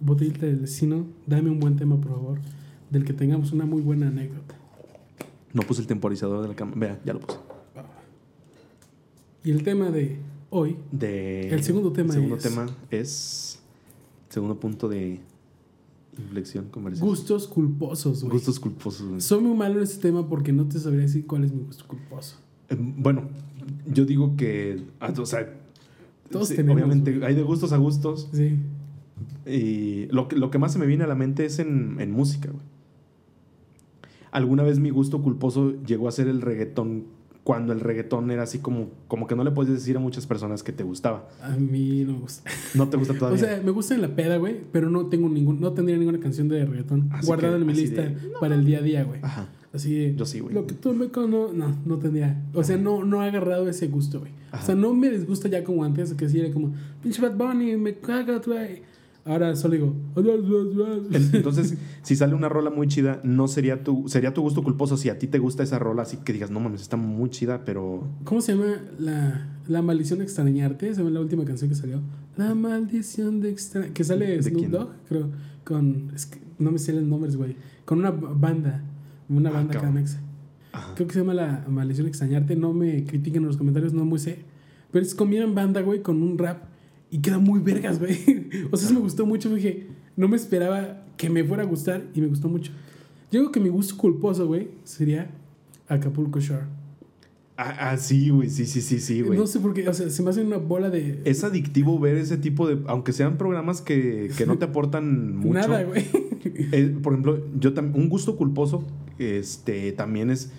Botellita del destino, dame un buen tema, por favor, del que tengamos una muy buena anécdota. No puse el temporizador de la cámara. Vea, ya lo puse. Y el tema de hoy, De, El segundo tema el segundo es- tema es. Segundo punto de inflexión comercial. gustos culposos, güey. Gustos culposos, güey. Soy muy malo en este tema porque no te sabría decir cuál es mi gusto culposo. Eh, Bueno, yo digo que. ah, O sea. Todos sí, tenemos, Obviamente, güey. hay de gustos a gustos. Sí. Y lo que, lo que más se me viene a la mente es en, en música, güey. Alguna vez mi gusto culposo llegó a ser el reggaetón cuando el reggaetón era así como, como que no le puedes decir a muchas personas que te gustaba. A mí no me gusta. No te gusta todavía. O sea, me gusta en la peda, güey, pero no tengo ningún, no tendría ninguna canción de reggaetón Así guardada que- en mi lista de, para el día a día, güey. Ajá. Así de, Yo sí, güey. Lo que tú me cono... No, no tendría. O sea, no, no ha agarrado ese gusto, güey. O sea, no me disgusta ya como antes, que sí era como, pinche Bad Bunny, me cagas, güey. Ahora solo digo, En- Entonces, si sale una rola muy chida, no sería tu, sería tu gusto culposo si a ti te gusta esa rola, así que digas, no mames, está muy chida, pero. ¿Cómo se llama la, la maldición de extrañarte? Se llama la última canción que salió. La maldición de extrañarte. Que sale ¿De Snoop? Dogg, creo. Con. es que no me sé los nombres, güey. Con una banda. Una Ah, banda camexa. Ajá. Creo que se llama La Maldición de Extrañarte. No me critiquen en los comentarios, no muy sé. Pero es combinan banda, güey, con un rap. Y queda muy vergas, güey. O sea, eso me gustó mucho. Dije, no me esperaba que me fuera a gustar y me gustó mucho. Yo creo que mi gusto culposo, güey, sería Acapulco Shore. Ah, ah, sí, güey, sí, sí, sí, sí, güey. No sé por qué, o sea, se me hace una bola de. Es adictivo ver ese tipo de. Aunque sean programas que, que no te aportan mucho. Nada, güey. Eh, por ejemplo, yo tam- un gusto culposo este, también es.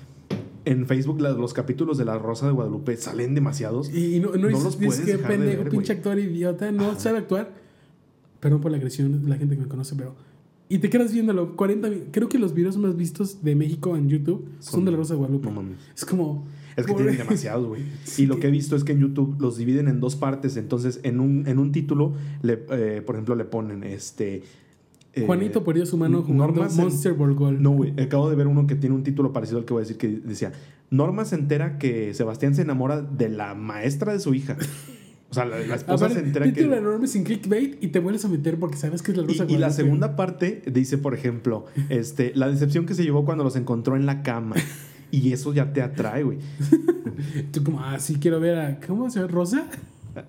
En Facebook, la- los capítulos de La Rosa de Guadalupe salen demasiados. Y, no, no, No los puedes que dejar de pendejo, ver, pinche güey. actor idiota, no Ajá. sabe actuar. Perdón por la agresión de la gente que me conoce, pero. Y te quedas viéndolo 40 mi- Creo que los videos más vistos de México en YouTube son, Son- de la Rosa de Guadalupe. No mames. Es como. Es que tienen demasiados, güey. Y lo que- que he visto es que en YouTube los dividen en dos partes. Entonces, en un, en un título, le, eh, por ejemplo, le ponen este. Eh, Juanito perdió su mano jugando normas en- Monster Ball Goal. No, güey. Acabo de ver uno que tiene un título parecido al que voy a decir que decía: Norma se entera que Sebastián se enamora de la maestra de su hija. O sea, la, la esposa se entera título que... enorme sin clickbait y te vuelves a meter porque sabes que es la rosa Y, y la segunda parte dice, por ejemplo, este, la decepción que se llevó cuando los encontró en la cama. Y eso ya te atrae, güey. Tú como, ah, sí quiero ver a... ¿Cómo se llama? ¿Rosa?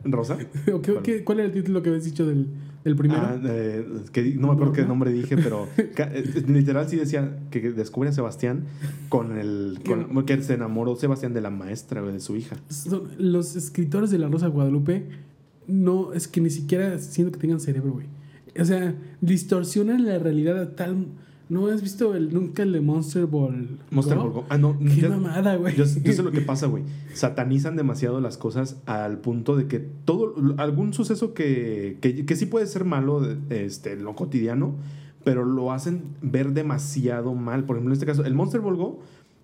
¿Rosa? ¿O qué- qué- ¿Cuál era el título que habías dicho del, del primero? Ah, eh, que no me acuerdo qué nombre dije, pero eh, literal sí decía que descubre a Sebastián con el. Con, que se enamoró Sebastián de la maestra, de su hija. Son- los escritores de La Rosa de Guadalupe no, es que ni siquiera siento que tengan cerebro, güey. O sea, distorsionan la realidad a tal... ¿No has visto el, nunca el de Monster Ball? Monster? Ball Go. Ah, no. Qué ya- mamada, güey. Yo, yo sé lo que pasa, güey. Satanizan demasiado las cosas al punto de que todo, algún suceso que, que, que sí puede ser malo este, en lo cotidiano, pero lo hacen ver demasiado mal. Por ejemplo, en este caso, el Monster Ball Go,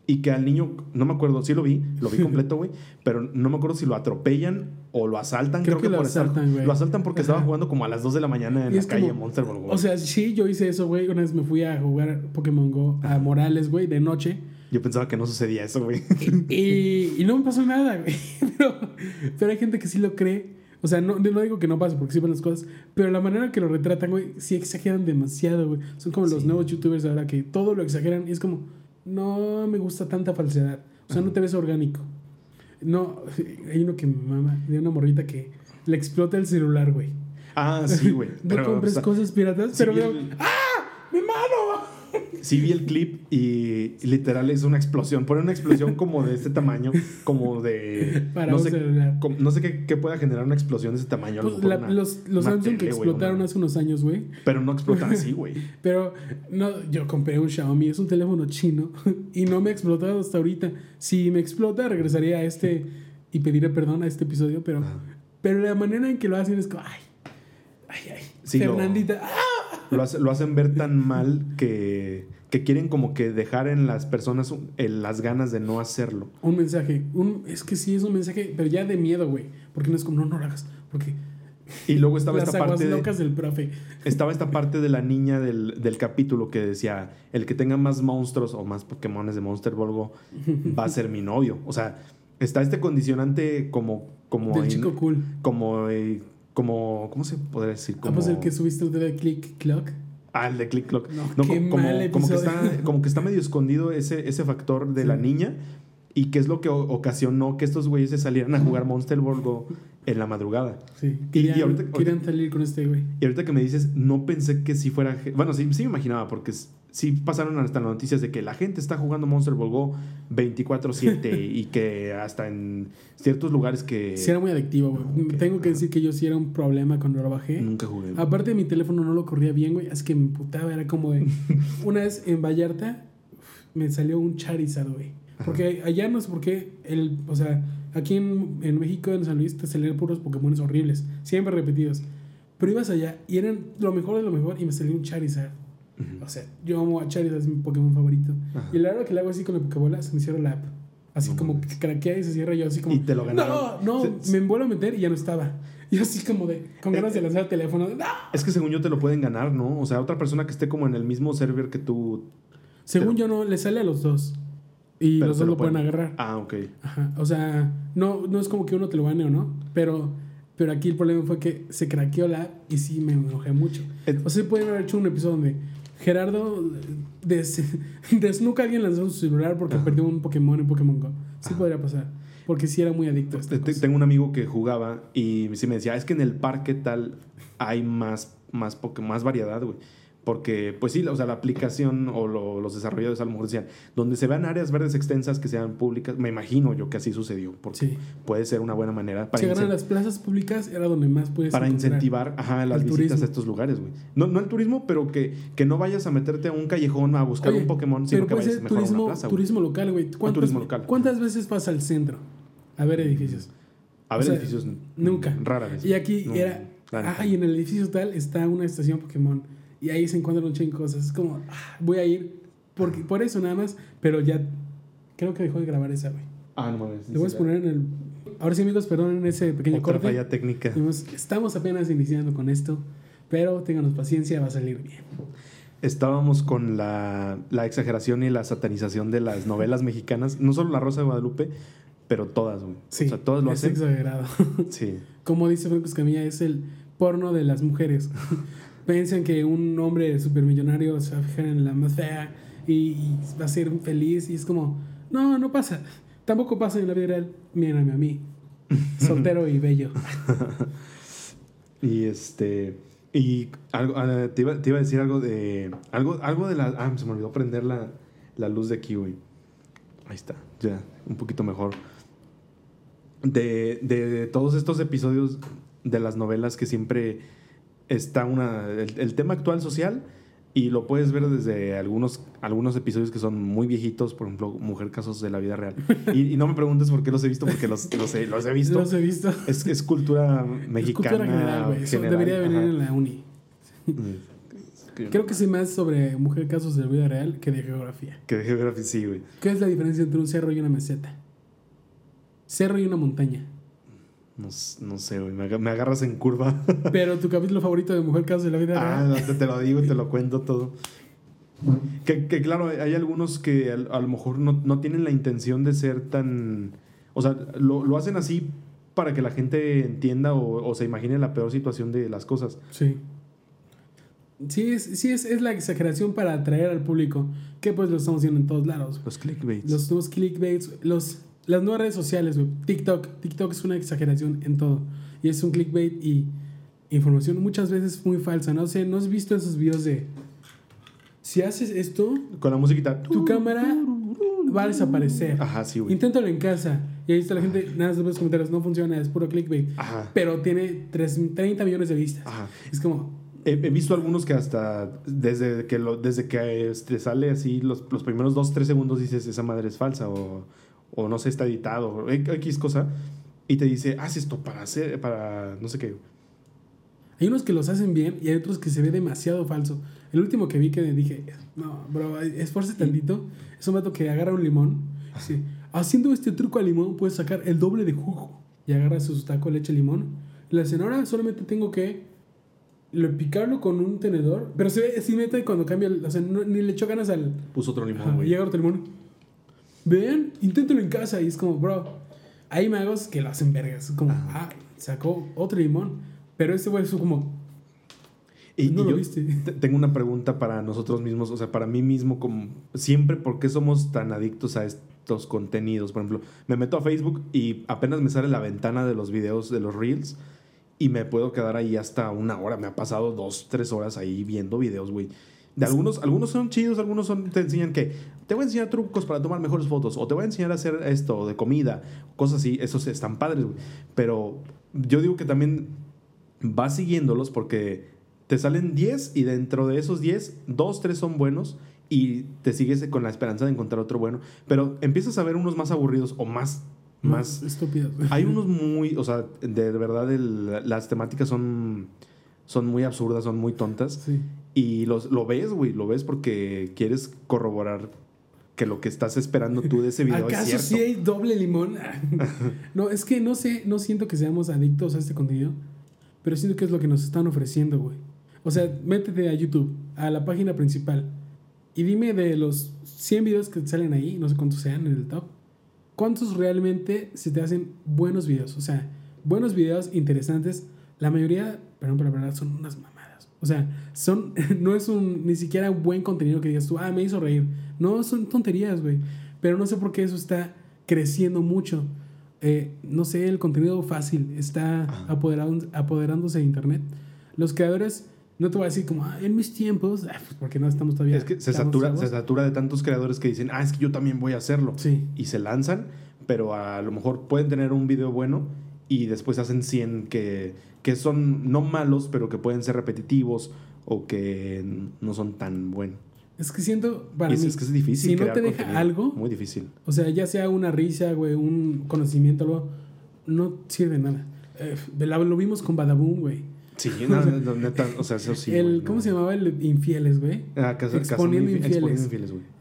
y que al niño, no me acuerdo, sí lo vi, lo vi completo, güey, pero no me acuerdo si lo atropellan o lo asaltan. Creo que lo por asaltan, güey. Lo asaltan porque Ajá. estaba jugando como a las 2 de la mañana en Y la calle como- Monster Ball. O sea, sí, yo hice eso, güey. Una vez me fui a jugar Pokémon Go a Morales, güey, de noche. Yo pensaba que no sucedía eso, güey. Y, y no me pasó nada, güey. Pero, pero hay gente que sí lo cree. O sea, no, no digo que no pase porque sí van las cosas. Pero la manera que lo retratan, güey, sí exageran demasiado, güey. Son como los nuevos youtubers ahora que todo lo exageran. Y es como, no me gusta tanta falsedad. O sea, no te ves orgánico. No, hay uno que me mama de una morrita que le explota el celular, güey. Ah, sí, güey. No compres o sea, cosas piratas, sí pero veo, ¡ah! ¡Mi mano! Sí vi el clip y literal es una explosión. Pone una explosión como de este tamaño, como de... Para no un sé, como- no sé qué, qué pueda generar una explosión de ese tamaño. Pues mejor la- una- los los Samsung que tele, explotaron una- hace unos años, güey. Pero no explotan así, güey. Pero no, yo compré un Xiaomi, es un teléfono chino y no me ha explotado hasta ahorita. Si me explota, regresaría a este y pediré perdón a este episodio, pero, pero la manera en que lo hacen es como, ay, ay, ay, Sí, Fernandita, ¡ah! Lo, hace- lo hacen ver tan mal que, que quieren como que dejar en las personas las ganas de no hacerlo. un mensaje. Un, es que sí es un mensaje, pero ya de miedo, güey. Porque no es como, no, no lo hagas. Porque Y luego estaba las esta aguas parte de, del profe. estaba esta parte de la niña del, del capítulo que decía, el que tenga más monstruos o más Pokémones de Monster Volgo va a ser mi novio. O sea, está este condicionante como... como Del chico cool. como, eh, como, ¿cómo se podría decir? Ah, Como, pues el que subiste el de Click Clock. Ah, el de Click Clock. No, No, qué co- como, mal como que está, como que está medio escondido ese, ese factor de la Sí. niña y que es lo que ocasionó que estos güeyes se salieran a jugar Monster Ball Go en la madrugada. Sí. Y- Querían, y ahorita- querían salir con este güey. Y ahorita que me dices, no pensé que sí fuera... Bueno, sí, sí me imaginaba, porque sí pasaron hasta las noticias de que la gente está jugando Monster Ball Go 24-7 y que hasta en ciertos lugares que Sí, era muy adictivo, güey. Tengo que decir que yo sí era un problema cuando lo bajé. nunca jugué. Aparte, mi teléfono no lo corría bien, güey. Así que me emputaba. Era como de. Una vez en Vallarta me salió un Charizard, güey. Porque allá no sé por qué. El, o sea, aquí en, en México, en San Luis, te salían puros Pokémon horribles. Siempre repetidos. Pero ibas allá y eran lo mejor de lo mejor y me salió un Charizard. O sea, yo amo a Charizard, es mi Pokémon favorito. Ajá. Y la hora que le hago así con la Pokébola, se me cierra la app. Así No como mames. que craquea y se cierra yo así como... Y te lo ganaron. No, no, Se- me vuelvo a meter y ya no estaba. Y así como de, con ganas de lanzar el teléfono. ¡No! Es que según yo te lo pueden ganar, ¿no? O sea, otra persona que esté como en el mismo server que tú. Según yo no, le sale a los dos. Y pero los dos lo pueden agarrar. Ah, ok. Ajá. O sea, no, no es como que uno te lo gane o no. Pero, pero aquí el problema fue que se craqueó la app y sí me enojé mucho. Eh, O sea, pueden haber hecho un episodio donde Gerardo des, desnuca a alguien lanzando su celular porque Ajá. perdió un Pokémon en Pokémon Go. Sí Ajá. podría pasar. Porque sí era muy adicto a esta cosa. tengo un amigo que jugaba y sí me decía, es que en el parque tal hay más, más, más variedad, güey. Porque, pues sí, o sea, la aplicación o lo- los desarrolladores a lo mejor decían, donde se vean áreas verdes extensas que sean públicas, me imagino yo que así sucedió, porque Sí. puede ser una buena manera Si para, incen- las plazas públicas era donde más puedes para incentivar ajá, las visitas turismo. a estos lugares, güey. No, no el turismo, pero que, que no vayas a meterte a un callejón a buscar Oye, un Pokémon, sino que vayas mejor a turismo, una plaza, turismo local, güey. ¿Cuántas, turismo local. ¿Cuántas veces vas al centro a ver edificios? A ver, o sea, edificios nunca. Rara vez. Y aquí era, neta. ah, en el edificio tal está una estación Pokémon. Y ahí se encuentran un chingo de cosas. Es como, ah, voy a ir porque, por eso nada más. Pero ya creo que dejó de grabar esa, güey. Ah, no mames. Le voy a poner en el... Ahora sí, amigos, perdonen ese pequeño Otra corte. falla técnica. Estamos- Estamos apenas iniciando con esto. Pero ténganos paciencia, va a salir bien. Estábamos con la, la exageración y la satanización de las novelas mexicanas, no solo La Rosa de Guadalupe, pero todas, güey. Sí, o sea, todas lo es hacen. exagerado. Sí. Como dice Franco Escamilla, es el porno de las mujeres. Piensan que un hombre supermillonario se va a fijar en la más fea y, y va a ser feliz y es como, no, no pasa. Tampoco pasa en la vida real. Mírame a mí, soltero y bello. Y este. Y algo, ah, te, iba, te iba a decir algo de. Algo, algo de la. Ah, se me olvidó prender la, la luz de aquí, güey. Ahí está, ya, un poquito mejor. De, de todos estos episodios de las novelas que siempre está una. El, el tema actual social. Y lo puedes ver desde algunos, algunos episodios que son muy viejitos, por ejemplo, Mujer Casos de la Vida Real. Y, y no me preguntes por qué los he visto, porque los, los, he, los he visto. Los he visto. Es, es cultura Es mexicana. cultura general, güey. Eso debería venir ajá. en la uni. Creo que sí más sobre mujer casos de la vida real que de geografía. Que de geografía, sí, güey. ¿Qué es la diferencia entre un cerro y una meseta? Cerro y una montaña. No, no sé, güey. Me, aga- me agarras en curva. Pero tu capítulo favorito de mujer casos de la vida ah, real. te, te lo digo y te lo cuento todo. Que, que claro, hay algunos que a, a lo mejor no, no tienen la intención de ser tan. O sea, lo, lo hacen así para que la gente entienda o, o se imagine la peor situación de las cosas. Sí. Sí, es, sí es, es la exageración para atraer al público. Que pues lo estamos viendo en todos lados. Los clickbaits. Los nuevos clickbaits, los, las nuevas redes sociales, güey. TikTok. TikTok es una exageración en todo. Y es un clickbait y información muchas veces muy falsa. No sé, ¿no has visto esos videos de... Si haces esto, Con la musiquita. tu cámara va a desaparecer. Ajá, sí, güey. Inténtalo en casa. Y ahí está la gente, nada más los comentarios, no funciona, es puro clickbait. Ajá. Pero tiene tres- 30 millones de vistas. Ajá. Es como, He, he visto algunos que hasta desde que lo, desde que este, sale así los, los primeros 2, 3 segundos dices esa madre es falsa o, o no sé, está editado o X cosa y te dice, haz esto para hacer, para no sé qué. hay unos que los hacen bien y hay otros que se ve demasiado falso. El último que vi que dije, no, bro, esfuerce tantito. Es un vato que agarra un limón. dice, haciendo este truco al limón puedes sacar el doble de jugo. Y agarra su taco leche limón. Y le dicen, ahora solamente tengo que lo, picarlo con un tenedor. Pero se ve, así mete cuando cambia, o sea, no- ni le echó ganas al, Puso otro limón, güey. y llega otro limón. Vean, inténtalo en casa. Y es como, bro, hay magos que lo hacen vergas. Como, ah, sacó otro limón. Pero este güey es como, Y, no y lo yo viste. te- tengo una pregunta para nosotros mismos, o sea, para mí mismo, como siempre, ¿por qué somos tan adictos a estos contenidos? Por ejemplo, me meto a Facebook y apenas me sale la ventana de los videos de los Reels y me puedo quedar ahí hasta una hora. Me ha pasado dos, tres horas ahí viendo videos, güey. De algunos, algunos son chidos, algunos son, te enseñan que te voy a enseñar trucos para tomar mejores fotos, o te voy a enseñar a hacer esto, de comida, cosas así, esos están padres, güey. Pero yo digo que también vas siguiéndolos porque te salen 10 y dentro de esos 10, 2, 3 son buenos y te sigues con la esperanza de encontrar otro bueno. Pero empiezas a ver unos más aburridos o más... más estúpidos. hay unos muy, o sea, de, verdad el- las temáticas son, son muy absurdas, son muy tontas. Sí. Y los, lo ves, güey, lo ves porque quieres corroborar que lo que estás esperando tú de ese video es ¿Acaso cierto. sí hay doble limón? no, es que no sé, no siento que seamos adictos a este contenido, pero siento que es lo que nos están ofreciendo, güey. O sea, métete a YouTube, a la página principal, y dime de los 100 videos que salen ahí, no sé cuántos sean en el top, ¿cuántos realmente se te hacen buenos videos? O sea, buenos videos interesantes. La mayoría, perdón por la verdad, son unas mamadas. O sea, son, no es un ni siquiera buen contenido que digas tú, ah, me hizo reír. No, son tonterías, güey. Pero no sé por qué eso está creciendo mucho. Eh, no sé, el contenido fácil está apoderándose de Internet. Los creadores, no te voy a decir como, ah, en mis tiempos, ah, pues porque no estamos todavía. Es que se satura, se satura de tantos creadores que dicen, ah, es que yo también voy a hacerlo. Sí. Y se lanzan, pero a lo mejor pueden tener un video bueno y después hacen 100 que, que son no malos, pero que pueden ser repetitivos o que no son tan buenos. Es que siento, para mí, es que es difícil. si no te deja contenido. algo, Muy difícil. O sea, ya sea una risa, güey, un conocimiento, algo, no sirve nada. Eh, lo, vimos con Badaboom, güey. Sí, no, no, neta, o sea, eso sí. el, ¿Cómo no. se llamaba? El Infieles, güey. Ah, casa- Exponiendo infieles.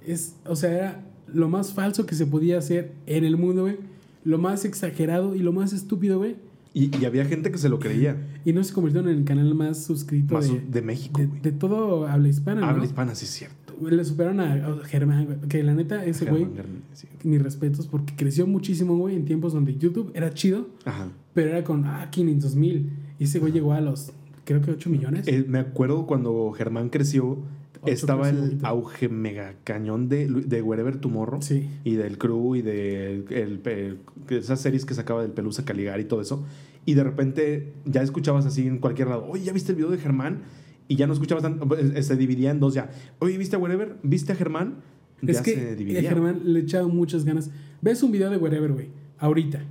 Es, o sea, era lo más falso que se podía hacer en el mundo, güey. Lo más exagerado y lo más estúpido, güey. Y, y había gente que se lo creía. Y no se convirtieron en el canal más suscrito Más de, de México, de, todo habla hispana, ¿no? Habla hispana, sí es cierto. Le superaron a, Germán, güey. Que la neta, ese güey, sí. mis respetos, porque creció muchísimo, güey, en tiempos donde YouTube era chido, Ajá. pero era con, ah, 500 mil. Y ese güey llegó a los, creo que 8 millones. Eh, me acuerdo cuando Germán creció, estaba el auge mega cañón de, de Wherever Tomorrow. Sí. y del crew y de el, esas series que sacaba del Pelusa Caligari y todo eso. Y de repente ya escuchabas así en cualquier lado, oye, ¿ya viste el video de Germán? Y ya no escuchabas tanto, eh, se dividía en dos ya. Oye, ¿viste a Wherever? ¿Viste a Germán? Es que se a. Germán le echaba muchas ganas. Ves un video de Wherever, güey, ahorita.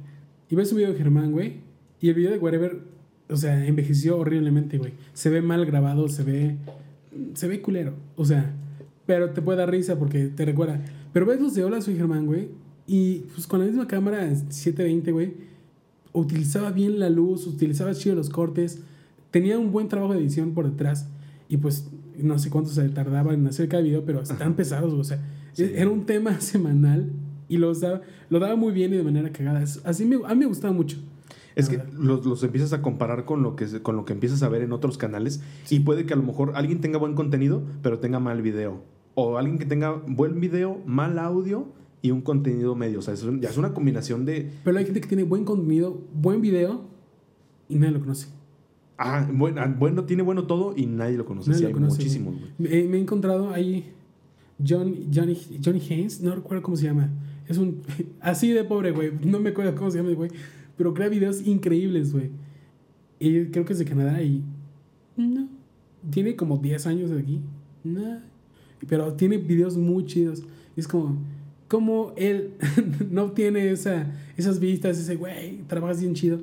Y ves un video de Germán, güey. Y el video de Wherever, o sea, envejeció horriblemente, güey. Se ve mal grabado, se ve. Se ve culero. O sea, pero te puede dar risa porque te recuerda. Pero ves los de Hola, soy Germán, güey. Y pues con la misma cámara 720, güey. Utilizaba bien la luz, utilizaba chido los cortes. Tenía un buen trabajo de edición por detrás. Y pues no sé cuánto se tardaba en hacer cada video, pero están pesados, o sea, Sí. era un tema semanal y lo daba, lo daba muy bien y de manera cagada. Así me, a mí me gustaba mucho. Es que los, los empiezas a comparar con lo, que, con lo que empiezas a ver en otros canales y puede que a lo mejor alguien tenga buen contenido, pero tenga mal video. O alguien que tenga buen video, mal audio y un contenido medio. O sea, es ya es una combinación de... Pero hay gente que tiene buen contenido, buen video y nadie lo conoce. Ah, bueno, ah, bueno, tiene bueno todo y nadie lo conoce. Nadie sí, lo hay conoce, muchísimos. güey. Me, me he encontrado ahí John, Johnny, Johnny Haynes, no recuerdo cómo se llama. Es un. Así de pobre, güey. No me acuerdo cómo se llama, güey. Pero crea videos increíbles, güey. Y creo que es de Canadá y. No. Tiene como 10 años de aquí. No. Pero tiene videos muy chidos. Y es como. Como él no tiene esa, esas vistas, ese güey, trabajas bien chido.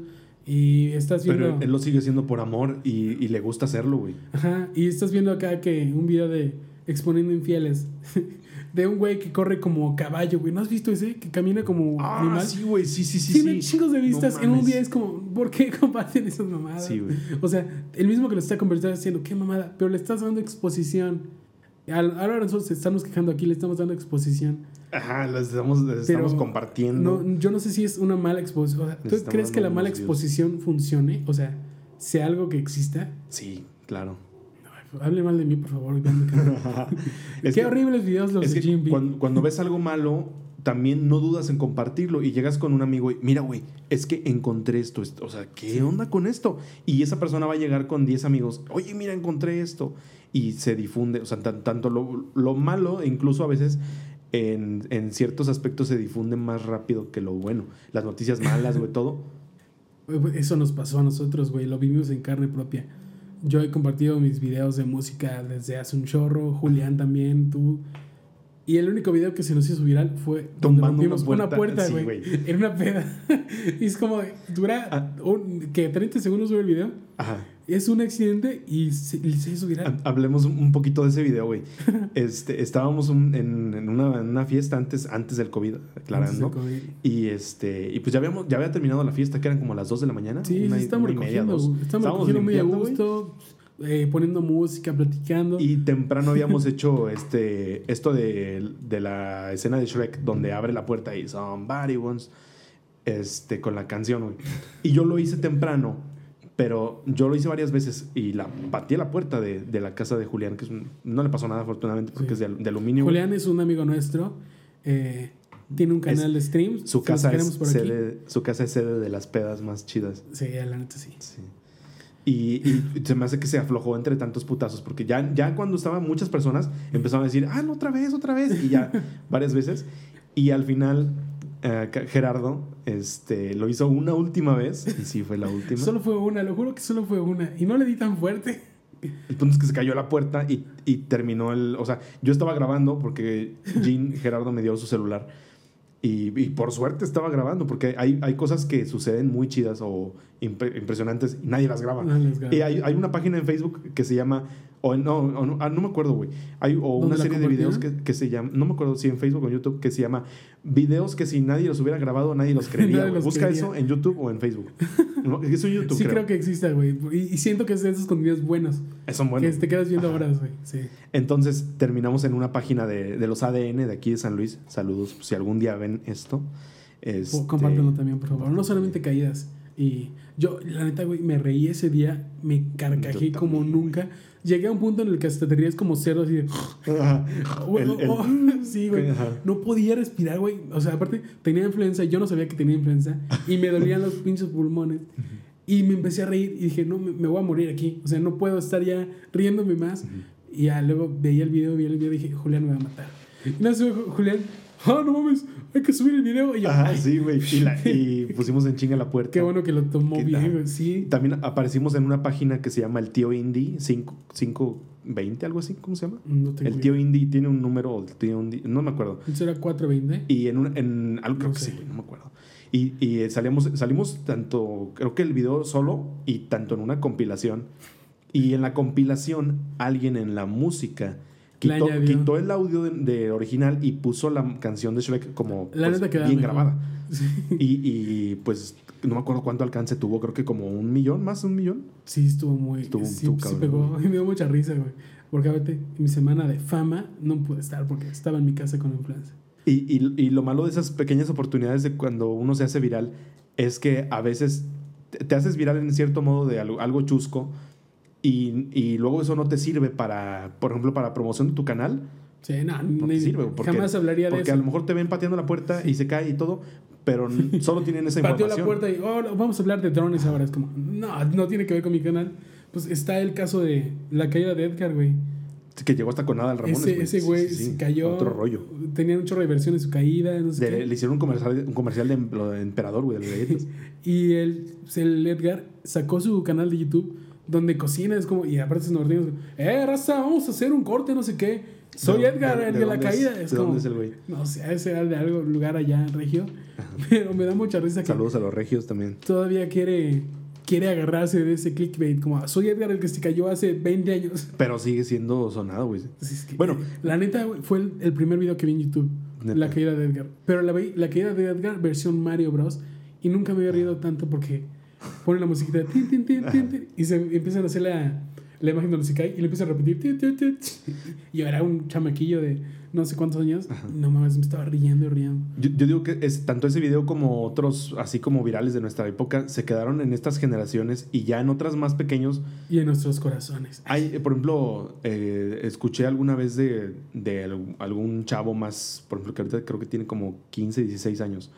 Y estás viendo. Pero él lo sigue haciendo por amor y, y le gusta hacerlo, güey. Ajá, y estás viendo acá que un video de exponiendo infieles de un güey que corre como caballo, güey. ¿No has visto ese? Que camina como Ah, animal. sí, güey, sí, sí, sí. Tiene sí. chingos de No vistas en un día. Es como, ¿por qué comparten esas mamadas? Sí, güey. O sea, el mismo que lo está conversando diciendo, qué mamada, pero le estás dando exposición. Ahora nosotros estamos quejando aquí, le estamos dando exposición. Ajá, les estamos, Pero estamos compartiendo. No, yo no sé si es una mala exposición. O sea, ¿Tú estamos crees que la mala exposición funcione? O sea, sea algo que exista. Sí, claro. Hable mal de mí, por favor. Qué que- horribles videos los Es de Jim cuando, cuando ves algo malo, también no dudas en compartirlo y llegas con un amigo y mira, güey, es que encontré esto, esto". o sea, ¿qué onda con esto? Y esa persona va a llegar con 10 amigos, oye, mira, encontré esto y se difunde, o sea, tan- tanto lo, lo malo, incluso a veces en, en ciertos aspectos se difunde más rápido que lo bueno. Las noticias malas, güey, todo. Eso nos pasó a nosotros, güey. Lo vimos en carne propia. Yo he compartido mis videos de música desde hace un chorro. Julián también, tú. Y el único video que se nos hizo viral fue donde Tumbando rompimos una una puerta. puerta, Sí, güey. güey. en una peda. y es como, dura Ah. un- que 30 segundos dura el video. Ajá. Es un accidente y se, se hizo viral. Ha- Hablemos un- poquito de ese video, güey. Este, estábamos un- en, en una, en una fiesta antes, antes del COVID, aclarando. Antes de COVID. Y este, y pues ya habíamos, ya había terminado la fiesta, que eran como las 2 de la mañana. Sí, una sí, estamos una y media, recogiendo. Estamos recogiendo muy a gusto, eh, poniendo música, platicando. Y temprano habíamos hecho este, esto de, de la escena de Shrek, donde abre la puerta y somebody wants, este, con la canción, güey. Y yo lo hice temprano, pero yo lo hice varias veces y la pateé la puerta de, de la casa de Julián, que es un- no le pasó nada afortunadamente porque Sí. es de, de aluminio. Julián es un amigo nuestro. eh, tiene un canal de streams. Su casa, es sede, su casa es sede de las pedas más chidas. Sí, la neta sí. Sí. Y, y se me hace que se aflojó entre tantos putazos, porque ya, ya cuando estaban muchas personas empezaron a decir, ah, no, otra vez, otra vez, y ya varias veces. Y al final, eh, Gerardo este, lo hizo una última vez, y sí fue la última. Solo fue una, lo juro que solo fue una. Y no le di tan fuerte. El punto es que se cayó la puerta y, y terminó el. O sea, yo estaba grabando porque Jean Gerardo me dio su celular. Y, y por suerte estaba grabando, porque hay, hay cosas que suceden muy chidas o impre- impresionantes y nadie las graba. No graba. Y hay, hay una página en Facebook que se llama. O no, no, ah, no me acuerdo, güey. Hay o ¿Dónde una serie de videos que, que se llama. No me acuerdo si en Facebook o en YouTube, que se llama Videos que si nadie los hubiera grabado, nadie los creería. Nadie güey. los Busca creería. eso en YouTube o en Facebook. No, es en YouTube, sí, creo. creo. que existe, güey. Y, y siento que es de esos contenidos buenos. Son buenos. Que te quedas viendo Ajá. horas, güey. Sí. Entonces terminamos en una página de, de los ADN de aquí de San Luis. Saludos si algún día ven esto. Este, Compártelo también, por favor. No solamente caídas. Y yo, la neta, güey, me reí ese día, me carcajé como nunca. Llegué a un punto en el que hasta te ríes como cerdo, así de. El- el- oh, sí, güey. No podía respirar, güey. O sea, aparte tenía influenza, yo no sabía que tenía influenza y me dolían los pinches pulmones. Y me empecé a reír y dije, no, me, me voy a morir aquí. O sea, no puedo estar ya riéndome más. Y ya luego veía el video, veía el video y dije, Julián me va a matar. Y no sé, Julián, ah, no mames, hay que subir el video. Y yo, Ajá, "Ay, sí, güey. Y, y pusimos en chinga la puerta. qué bueno que lo tomó ¿Qué bien. Sí. También aparecimos en una página que se llama El Tío Indie 5, 520, algo así, ¿cómo se llama? No tengo El Tío Indie tiene un número, el Tío Indie, no me acuerdo. Eso era 420. Y en, un, en algo creo No que sé. sí, güey, no me acuerdo. Y, y eh, salimos, salimos tanto, creo que el video solo y tanto en una compilación. Y en la compilación, alguien en la música quitó, el audio de, de original y puso la canción de Shrek como La pues, bien mejor. grabada. Sí. Y, y, pues no me acuerdo cuánto alcance tuvo, creo que como un millón, más de un millón. Sí, estuvo muy. Estuvo- sí, pegó. Y me dio mucha risa, güey. Porque ahorita, en mi semana de fama, no pude estar porque estaba en mi casa con influenza. Y, y- y lo malo de esas pequeñas oportunidades de cuando uno se hace viral es que a veces te, te haces viral en cierto modo de algo, algo chusco y, y luego eso no te sirve para, por ejemplo, para promoción de tu canal. Sí, no, No te sirve. Porque, jamás hablaría de porque eso. a lo mejor te ven pateando la puerta y se cae y todo, pero solo tienen esa Pateó información. la puerta y oh, vamos a hablar de drones ahora. Es como, no, no tiene que ver con mi canal. Pues está el caso de la caída de Edgar, güey. Que llegó hasta con Adal Ramones. Ese, ese güey Sí, sí, se cayó. Otro rollo. Tenía un chorro de de su caída, no sé De- qué. le hicieron un comercial, un comercial de, lo de Emperador, güey, de las galletas. Y el, el Edgar sacó su canal de YouTube donde cocina, es como, y aparte es norteño, eh, raza, vamos a hacer un corte, no sé qué. Soy ¿De- Edgar, de- el de de, la dónde es- caída. de Es dónde como, es el güey? No sé, ese era de algo, lugar allá en Regio. Pero me da mucha risa que Saludos a los regios también. todavía quiere, quiere agarrarse de ese clickbait. Como, soy Edgar, el que se cayó hace 20 años. Pero sigue siendo sonado, güey. Es que, Bueno. la neta fue el, el primer video que vi en YouTube. Neta. La caída de Edgar. Pero la, la caída de Edgar versión Mario Bros. Y nunca me había reído tanto porque pone la musiquita de tin, tin, tin, y se empiezan a hacer la, la imagen donde se cae y le empieza a repetir. Y era un chamaquillo de no sé cuántos años. No mames, me estaba riendo y riendo. Yo, yo digo que es, tanto ese video como otros, así como virales de nuestra época, se quedaron en estas generaciones y ya en otras más pequeños. Y en nuestros corazones. Hay, por ejemplo, eh, escuché alguna vez de, de al- algún chavo más, por ejemplo, que ahorita creo que tiene como 15, 16 años,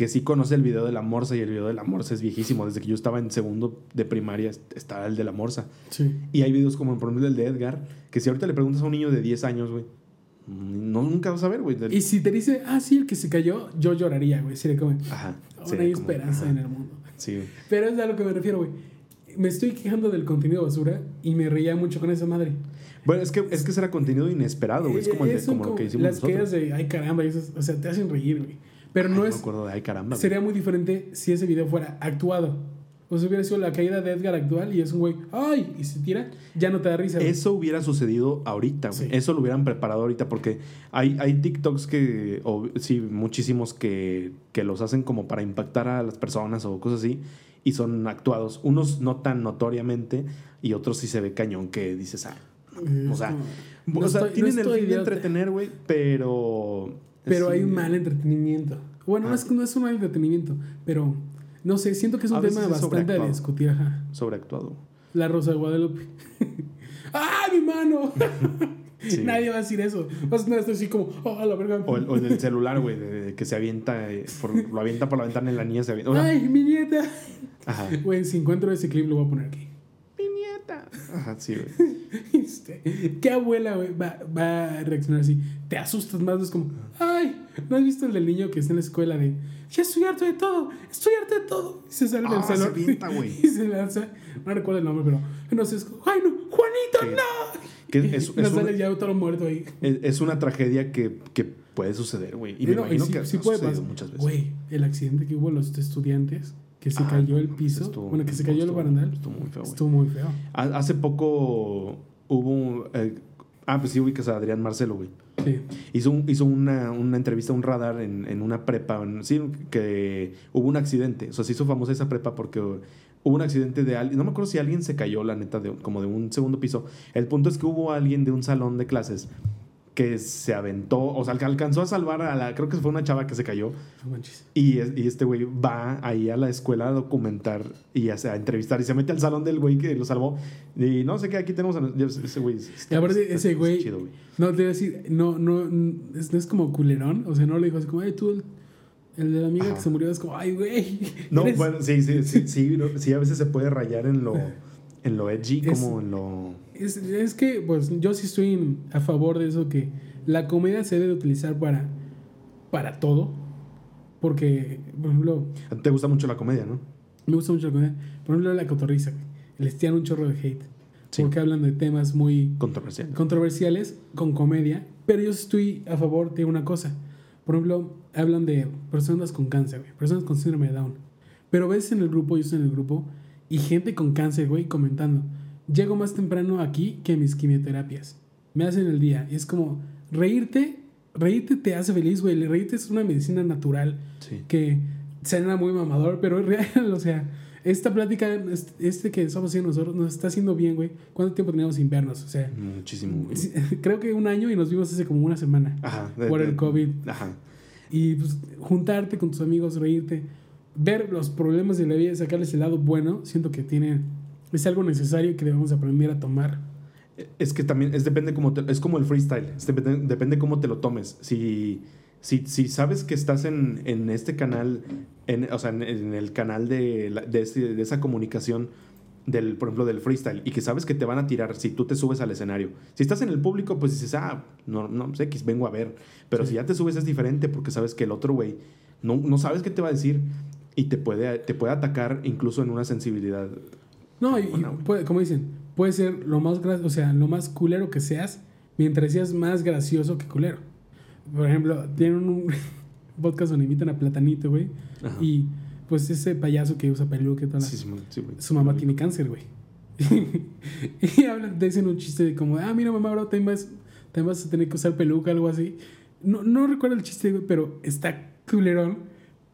que sí conoce el video de la morsa y el video de la morsa es viejísimo. Desde que yo estaba en segundo de primaria estaba el de la morsa. Sí. Y hay videos como, por ejemplo, el de Edgar, que si ahorita le preguntas a un niño de 10 años, güey, no, nunca vas a ver, güey. Del- Y si te dice, ah, sí, el que se cayó, yo lloraría, güey. Sería como, Ajá. aún hay como- esperanza ajá. en el mundo. Sí, güey. Pero es a lo que me refiero, güey. Me estoy quejando del contenido basura y me reía mucho con esa madre. Bueno, es que, es que será contenido inesperado, güey. Es como, el de- Eh, son como lo que hicimos Las nosotros. quedas de, ay caramba, esas, o sea, te hacen reír, güey. Pero Ay, no me es. acuerdo de ay caramba. Sería muy diferente si ese video fuera actuado. O si hubiera sido la caída de Edgar actual y es un güey, ay, y se tira, ya no te da risa. güey. Eso hubiera sucedido ahorita, güey. Sí. Eso lo hubieran preparado ahorita porque hay, hay TikToks que, o, sí, muchísimos que, que los hacen como para impactar a las personas o cosas así y son actuados. Unos no tan notoriamente y otros sí se ve cañón que dices, ah, o sea, no o sea, estoy- no tienen el estoy fin de entretener, güey, pero... Pero sí, hay un mal entretenimiento. Bueno, no Ah. es, no es un mal entretenimiento, pero no sé, siento que es un tema bastante a discutir. Ajá. Sobreactuado. La Rosa de Guadalupe. ¡Ah, mi mano! Sí. Nadie va a decir eso. Vas a estar así como, ¡oh, la verga! O el, o en el celular, güey, que se avienta, eh, por, lo avienta por la ventana y la niña se avienta. O sea, ¡Ay, mi nieta! ajá. Güey, si encuentro ese clip, lo voy a poner aquí. Ajá, sí, güey. Este, ¿Qué abuela, güey, va, va a reaccionar así? Te asustas más, no es como, ¡ay! ¿No has visto el del niño que está en la escuela de, ya estoy harto de todo, estoy harto de todo? Y se sale del Ah, se salón. avienta, güey. Y se lanza, no recuerdo el nombre, pero no sé, es como, ¡ay, no! ¡Juanito, no! Que es, Y no es, sale un- ya todo muerto ahí. es- es una tragedia que, que puede suceder, güey. Y me No, imagino sí- que sí ha puede pasar. muchas veces. Güey, el accidente que hubo los estudiantes, que se Ah, cayó el piso, estuvo- bueno, que se cayó el estuvo- barandal, Estuvo muy feo, estuvo muy feo. Ha- Hace poco hubo... eh, ah, pues sí ubicas a Adrián Marcelo, güey. Sí. Hizo, un- hizo una, una entrevista a un radar en, en una prepa. en- sí, que hubo un accidente. O sea, se hizo famosa esa prepa porque hubo un accidente de alguien. No me acuerdo si alguien se cayó, la neta, de, como de un segundo piso. El punto es que hubo alguien de un salón de clases que se aventó, o sea, alcanzó a salvar a la, creo que fue una chava que se cayó. No. Y, y este güey va ahí a la escuela a documentar y a, a entrevistar y se mete al salón del güey que lo salvó. Y no sé qué, aquí tenemos a ese güey. Y aparte, ese güey- chido, güey. No, te iba a decir, no, no, n- es, no es como culerón. O sea, no le dijo así como, ay, tú, el, de la amiga Ajá. que se murió, es como, ay, güey. No, bueno, sí, sí, sí, sí, no, sí, a veces se puede rayar en lo, en lo edgy, Es- como en lo... Es, es que, pues, yo sí estoy a favor de eso, que la comedia se debe utilizar para, para todo. Porque, por ejemplo, A ti Te gusta mucho la comedia, ¿no? me gusta mucho la comedia. Por ejemplo, la cotorriza, güey. Les tiran un chorro de hate. Sí. Porque hablan de temas muy Controversial. controversiales con comedia. Pero yo estoy a favor de una cosa. Por ejemplo, hablan de personas con cáncer, güey, personas con síndrome de Down. Pero ves en el grupo, yo estoy en el grupo, y gente con cáncer, güey, comentando. Llego más temprano aquí que mis quimioterapias. Me hacen el día. Y es como, reírte, reírte te hace feliz, güey. Reírte es una medicina natural Sí. que suena muy mamador, pero es real, o sea, esta plática, este- que estamos haciendo nosotros, nos está haciendo bien, güey. ¿Cuánto tiempo teníamos sin vernos? O sea, Muchísimo. güey. creo que un año y nos vimos hace como una semana Ajá. de- por de- el COVID. Ajá. Y pues, juntarte con tus amigos, reírte, ver los problemas de la vida, sacarles el lado bueno, siento que tiene, es algo necesario que debemos aprender a tomar. Es que también es depende cómo te- es como el freestyle, es depende, depende cómo te lo tomes. Si, si, si sabes que estás en, en este canal, en, o sea, en, en el canal de, la- de, esa comunicación del, por ejemplo, del freestyle, y que sabes que te van a tirar si tú te subes al escenario. Si estás en el público, pues dices, ah, no, no sé, X, vengo a ver. Pero Sí. si ya te subes es diferente porque sabes que el otro güey no, no sabes qué te va a decir y te puede, te puede atacar incluso en una sensibilidad. No, y, puede- como dicen, puede ser lo más, o sea, lo más culero que seas, mientras seas más gracioso que culero. Por ejemplo, tienen un podcast donde invitan a Platanito, güey, y pues ese payaso que usa peluca y toda la- Sí, sí. Su mamá tiene cáncer, güey. y hablan, dicen un chiste de como, ah, mira, mamá, ahora también vas, también vas a tener que usar peluca, algo así. No, no recuerdo el chiste, güey, pero está culerón.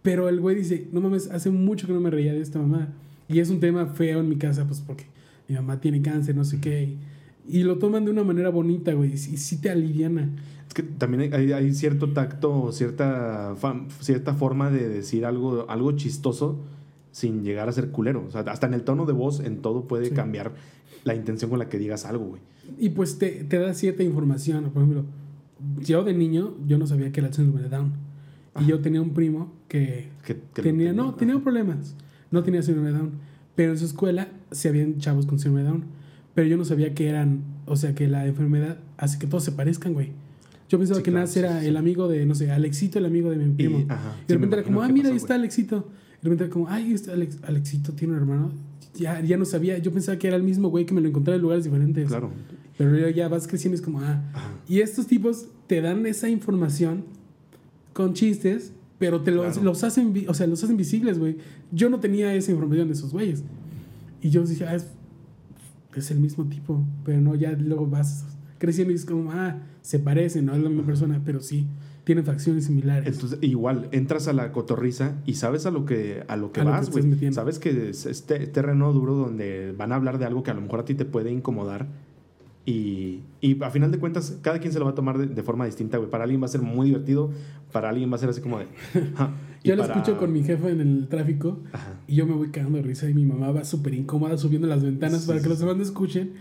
Pero el güey dice, no mames, hace mucho que no me reía de esta mamá. Y es un tema feo en mi casa, pues porque mi mamá tiene cáncer, no sé qué. Y, y lo toman de una manera bonita, güey, y sí te aliviana. Es que también hay, hay cierto tacto, cierta, fa- cierta forma de decir algo, algo chistoso sin llegar a ser culero. O sea, hasta en el tono de voz, en todo puede Sí. cambiar la intención con la que digas algo, güey. Y pues te, te da cierta información. Por ejemplo, yo de niño, yo no sabía que era el síndrome de Down. Y Ajá. yo tenía un primo que Que- que tenía, tenía, no, tenía problemas. No tenía síndrome de Down. Pero en su escuela se habían chavos con síndrome de Down. Pero yo no sabía que eran, o sea, que la enfermedad hace que todos se parezcan, güey. Yo pensaba Sí, que claro, Nas era sí, sí. el amigo de, no sé, Alexito, el amigo de mi Y, primo. Y, ajá, sí, de repente era como, ah, mira, ahí pasó, está güey. Alexito. Y de repente era como, ay, este Alex- Alexito tiene un hermano. Ya, ya no sabía, yo pensaba que era el mismo güey que me lo encontraba en lugares diferentes. Claro. Pero ya vas creciendo y es como, ah. Ajá. Y estos tipos te dan esa información con chistes, pero te los, Claro. los hacen, o sea, los hacen visibles, güey. Yo no tenía esa información de esos güeyes. Y yo dije, ah, es, es el mismo tipo. Pero no, ya luego vas creciendo y es como, ah, se parecen, no es la misma persona, pero sí, tienen facciones similares. Entonces, igual, entras a la cotorriza y sabes a lo que, a lo que A vas, güey. Sabes que es este terreno duro donde van a hablar de algo que a lo mejor a ti te puede incomodar. Y, y a final de cuentas, cada quien se lo va a tomar de, de forma distinta, güey. Para alguien va a ser muy divertido, para alguien va a ser así como de. "Ja". Yo lo para- escucho con mi jefa en el tráfico Ajá. y yo me voy cagando de risa y mi mamá va súper incómoda subiendo las ventanas Sí, para que sí, los sí. demás no escuchen.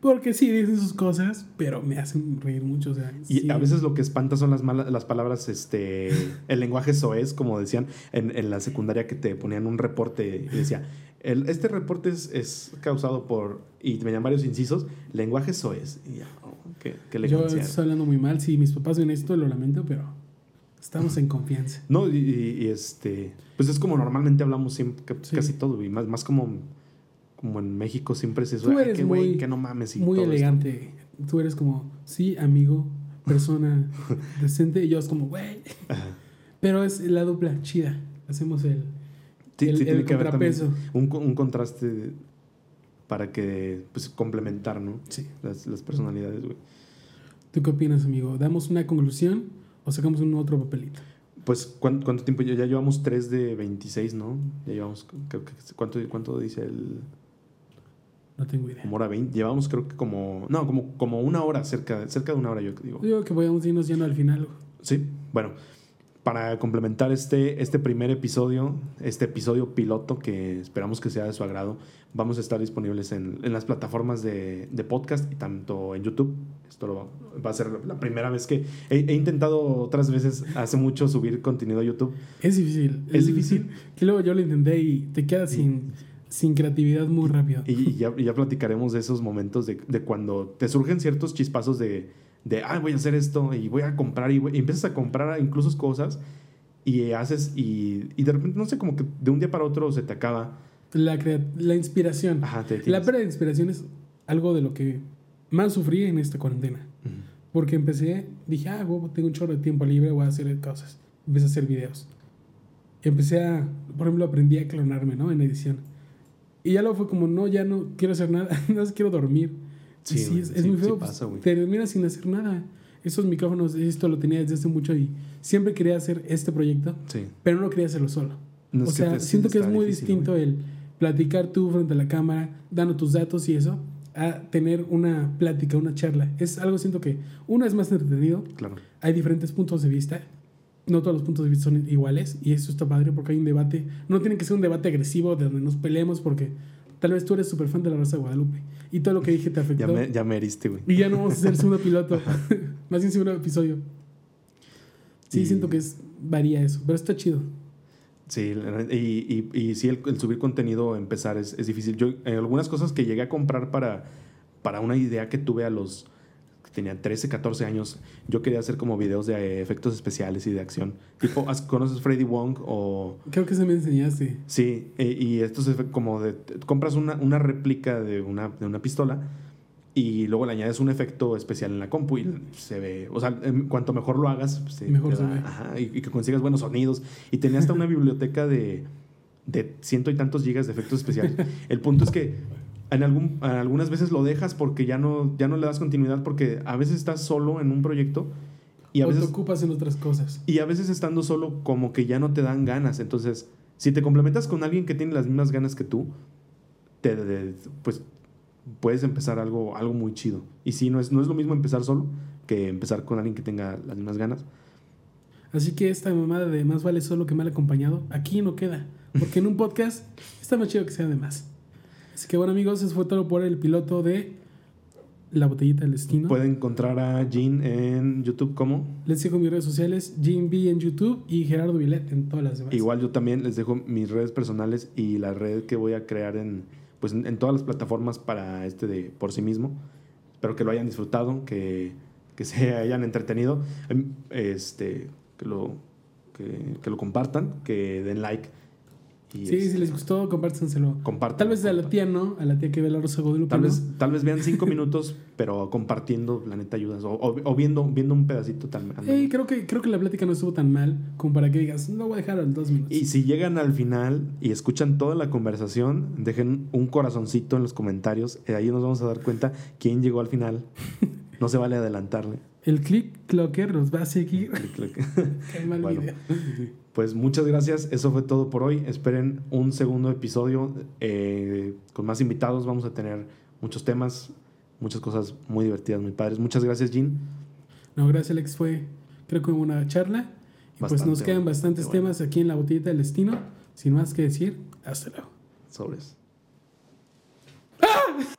Porque sí, dicen sus cosas, pero me hacen reír mucho. O sea, Y sí. a veces lo que espanta son las malas, las palabras, este, el lenguaje soez, como decían en, en la secundaria que te ponían un reporte y decía, el, este reporte es, es causado por, y te venían varios incisos, lenguaje soez. Y ya, oh, qué, qué Yo estoy hablando muy mal. Si mis papás ven esto, lo lamento, pero estamos en confianza. No, y, y- y este, pues es como normalmente hablamos siempre, Sí. casi todo, y más, más como, como en México siempre se Tú "Ay, eres qué güey, que no mames. y Muy todo esto". elegante. Tú eres como, sí, amigo, persona decente. Y yo es como, güey. Pero es la dupla chida. Hacemos el, Sí, el, sí, tiene el que haber también un, un contraste para que, pues, complementar, ¿no? Sí. Las, las personalidades, güey. ¿Tú qué opinas, amigo? ¿Damos una conclusión o sacamos un otro papelito? Pues, ¿cuánto, cuánto tiempo? Ya, ya llevamos 3 de 26, ¿no? Ya llevamos, creo que, ¿cuánto, cuánto dice el...? No tengo idea. Como hora 20. Llevamos creo que como... No, como, como una hora, cerca, cerca de una hora yo digo. Digo que podemos irnos yendo al final. Sí, bueno. Para complementar este, este primer episodio, este episodio piloto que esperamos que sea de su agrado, vamos a estar disponibles en, en las plataformas de, de, podcast y tanto en YouTube. Esto lo, va a ser la primera vez que he, he, intentado otras veces hace mucho subir contenido a YouTube. Es difícil. Es difícil. Que luego yo lo intenté y te quedas sin, sin creatividad muy rápido. Y ya, ya platicaremos de esos momentos de, de cuando te surgen ciertos chispazos de, de, ah, voy a hacer esto y voy a comprar y, voy, y empiezas a comprar incluso cosas y haces y, y, de repente, no sé, como que de un día para otro se te acaba. La, la inspiración. Ajá, te la pérdida de inspiración es algo de lo que más sufrí en esta cuarentena. Uh -huh. Porque empecé, dije, ah, tengo un chorro de tiempo libre, voy a hacer cosas. Empecé a hacer videos. Empecé a, por ejemplo, aprendí a clonarme, ¿no? En edición. Y ya luego fue como, no, ya no quiero hacer nada, más quiero dormir. Sí, sí, es, muy feo. sí pasa, te terminas sin hacer nada. Esos micrófonos, esto lo tenía desde hace mucho y siempre quería hacer este proyecto, pero no quería hacerlo solo. No, o que sea, siento que es muy difícil, distinto güey. el platicar tú frente a la cámara, dando tus datos y eso, a tener una plática, una charla. Es algo, siento que uno es más entretenido, Claro. hay diferentes puntos de vista. No todos los puntos de vista son iguales y eso está padre porque hay un debate. No tiene que ser un debate agresivo de donde nos peleemos porque tal vez tú eres súper fan de la Rosa de Guadalupe y todo lo que dije te afectó. Ya me, ya me heriste, güey. Y ya no vamos a hacer segundo piloto. Más bien segundo episodio. Sí, Y- siento que es varía eso, pero está chido. Sí, y, y, y sí, el, el subir contenido, empezar es, es difícil. Yo, en algunas cosas que llegué a comprar para, para una idea que tuve a los tenía 13, 14 años, yo quería hacer como videos de eh, efectos especiales y de acción. Tipo, ¿has- ¿conoces Freddy Wong o...? Creo que se me enseñaste. Sí, eh, y estos efe- como de... compras una, una réplica de una, de una pistola y luego le añades un efecto especial en la compu y se ve... O sea, cuanto mejor lo hagas, pues, se Mejor se ve. ajá, y, y que consigas buenos sonidos. Y tenía hasta una biblioteca de, de ciento y tantos gigas de efectos especiales. El punto es que en algún, algunas veces lo dejas porque ya no, ya no le das continuidad porque a veces estás solo en un proyecto y a o veces... te ocupas en otras cosas. Y a veces estando solo, como que ya no te dan ganas. Entonces, si te complementas con alguien que tiene las mismas ganas que tú, te, pues puedes empezar algo, algo muy chido. Y sí, no es, no es lo mismo empezar solo que empezar con alguien que tenga las mismas ganas. Así que esta mamada de más vale solo que mal acompañado, aquí no queda. Porque en un podcast está más chido que sea de más. Así que bueno amigos, eso fue todo por el piloto de La Botellita del Destino. Pueden encontrar a Jean en YouTube como. Les dejo mis redes sociales, Jim B en YouTube y Gerardo Vilet en todas las demás. Igual yo también les dejo mis redes personales y la red que voy a crear en, pues, en, en todas las plataformas para este de por sí mismo. Espero que lo hayan disfrutado, que, que se hayan entretenido, em, este, que, lo, que, que lo compartan, que den like. Y Sí, este, si les gustó, compártanselo. compartan. Tal vez a la tía no, a la tía que ve la Rosa Guadalupe. Tal no. vez, tal vez vean cinco minutos, pero compartiendo, la neta ayudas. O, o- o viendo, viendo un pedacito tal Ey, creo, que, creo que la plática no estuvo tan mal como para que digas, no voy a dejar en dos minutos. Y si llegan al final y escuchan toda la conversación, dejen un corazoncito en los comentarios. eh, ahí nos vamos a dar cuenta quién llegó al final. No se vale adelantarle. El click clocker nos va a seguir. Qué mal Bueno. video pues muchas gracias. Eso fue todo por hoy. Esperen un segundo episodio eh, con más invitados. Vamos a tener muchos temas, muchas cosas muy divertidas, muy padres. Muchas gracias, Jean. No, gracias, Alex. Fue, creo que una charla. Y pues nos quedan bastantes temas aquí en la botellita del destino. Sin más que decir, hasta luego. Sobres. ¡Ah!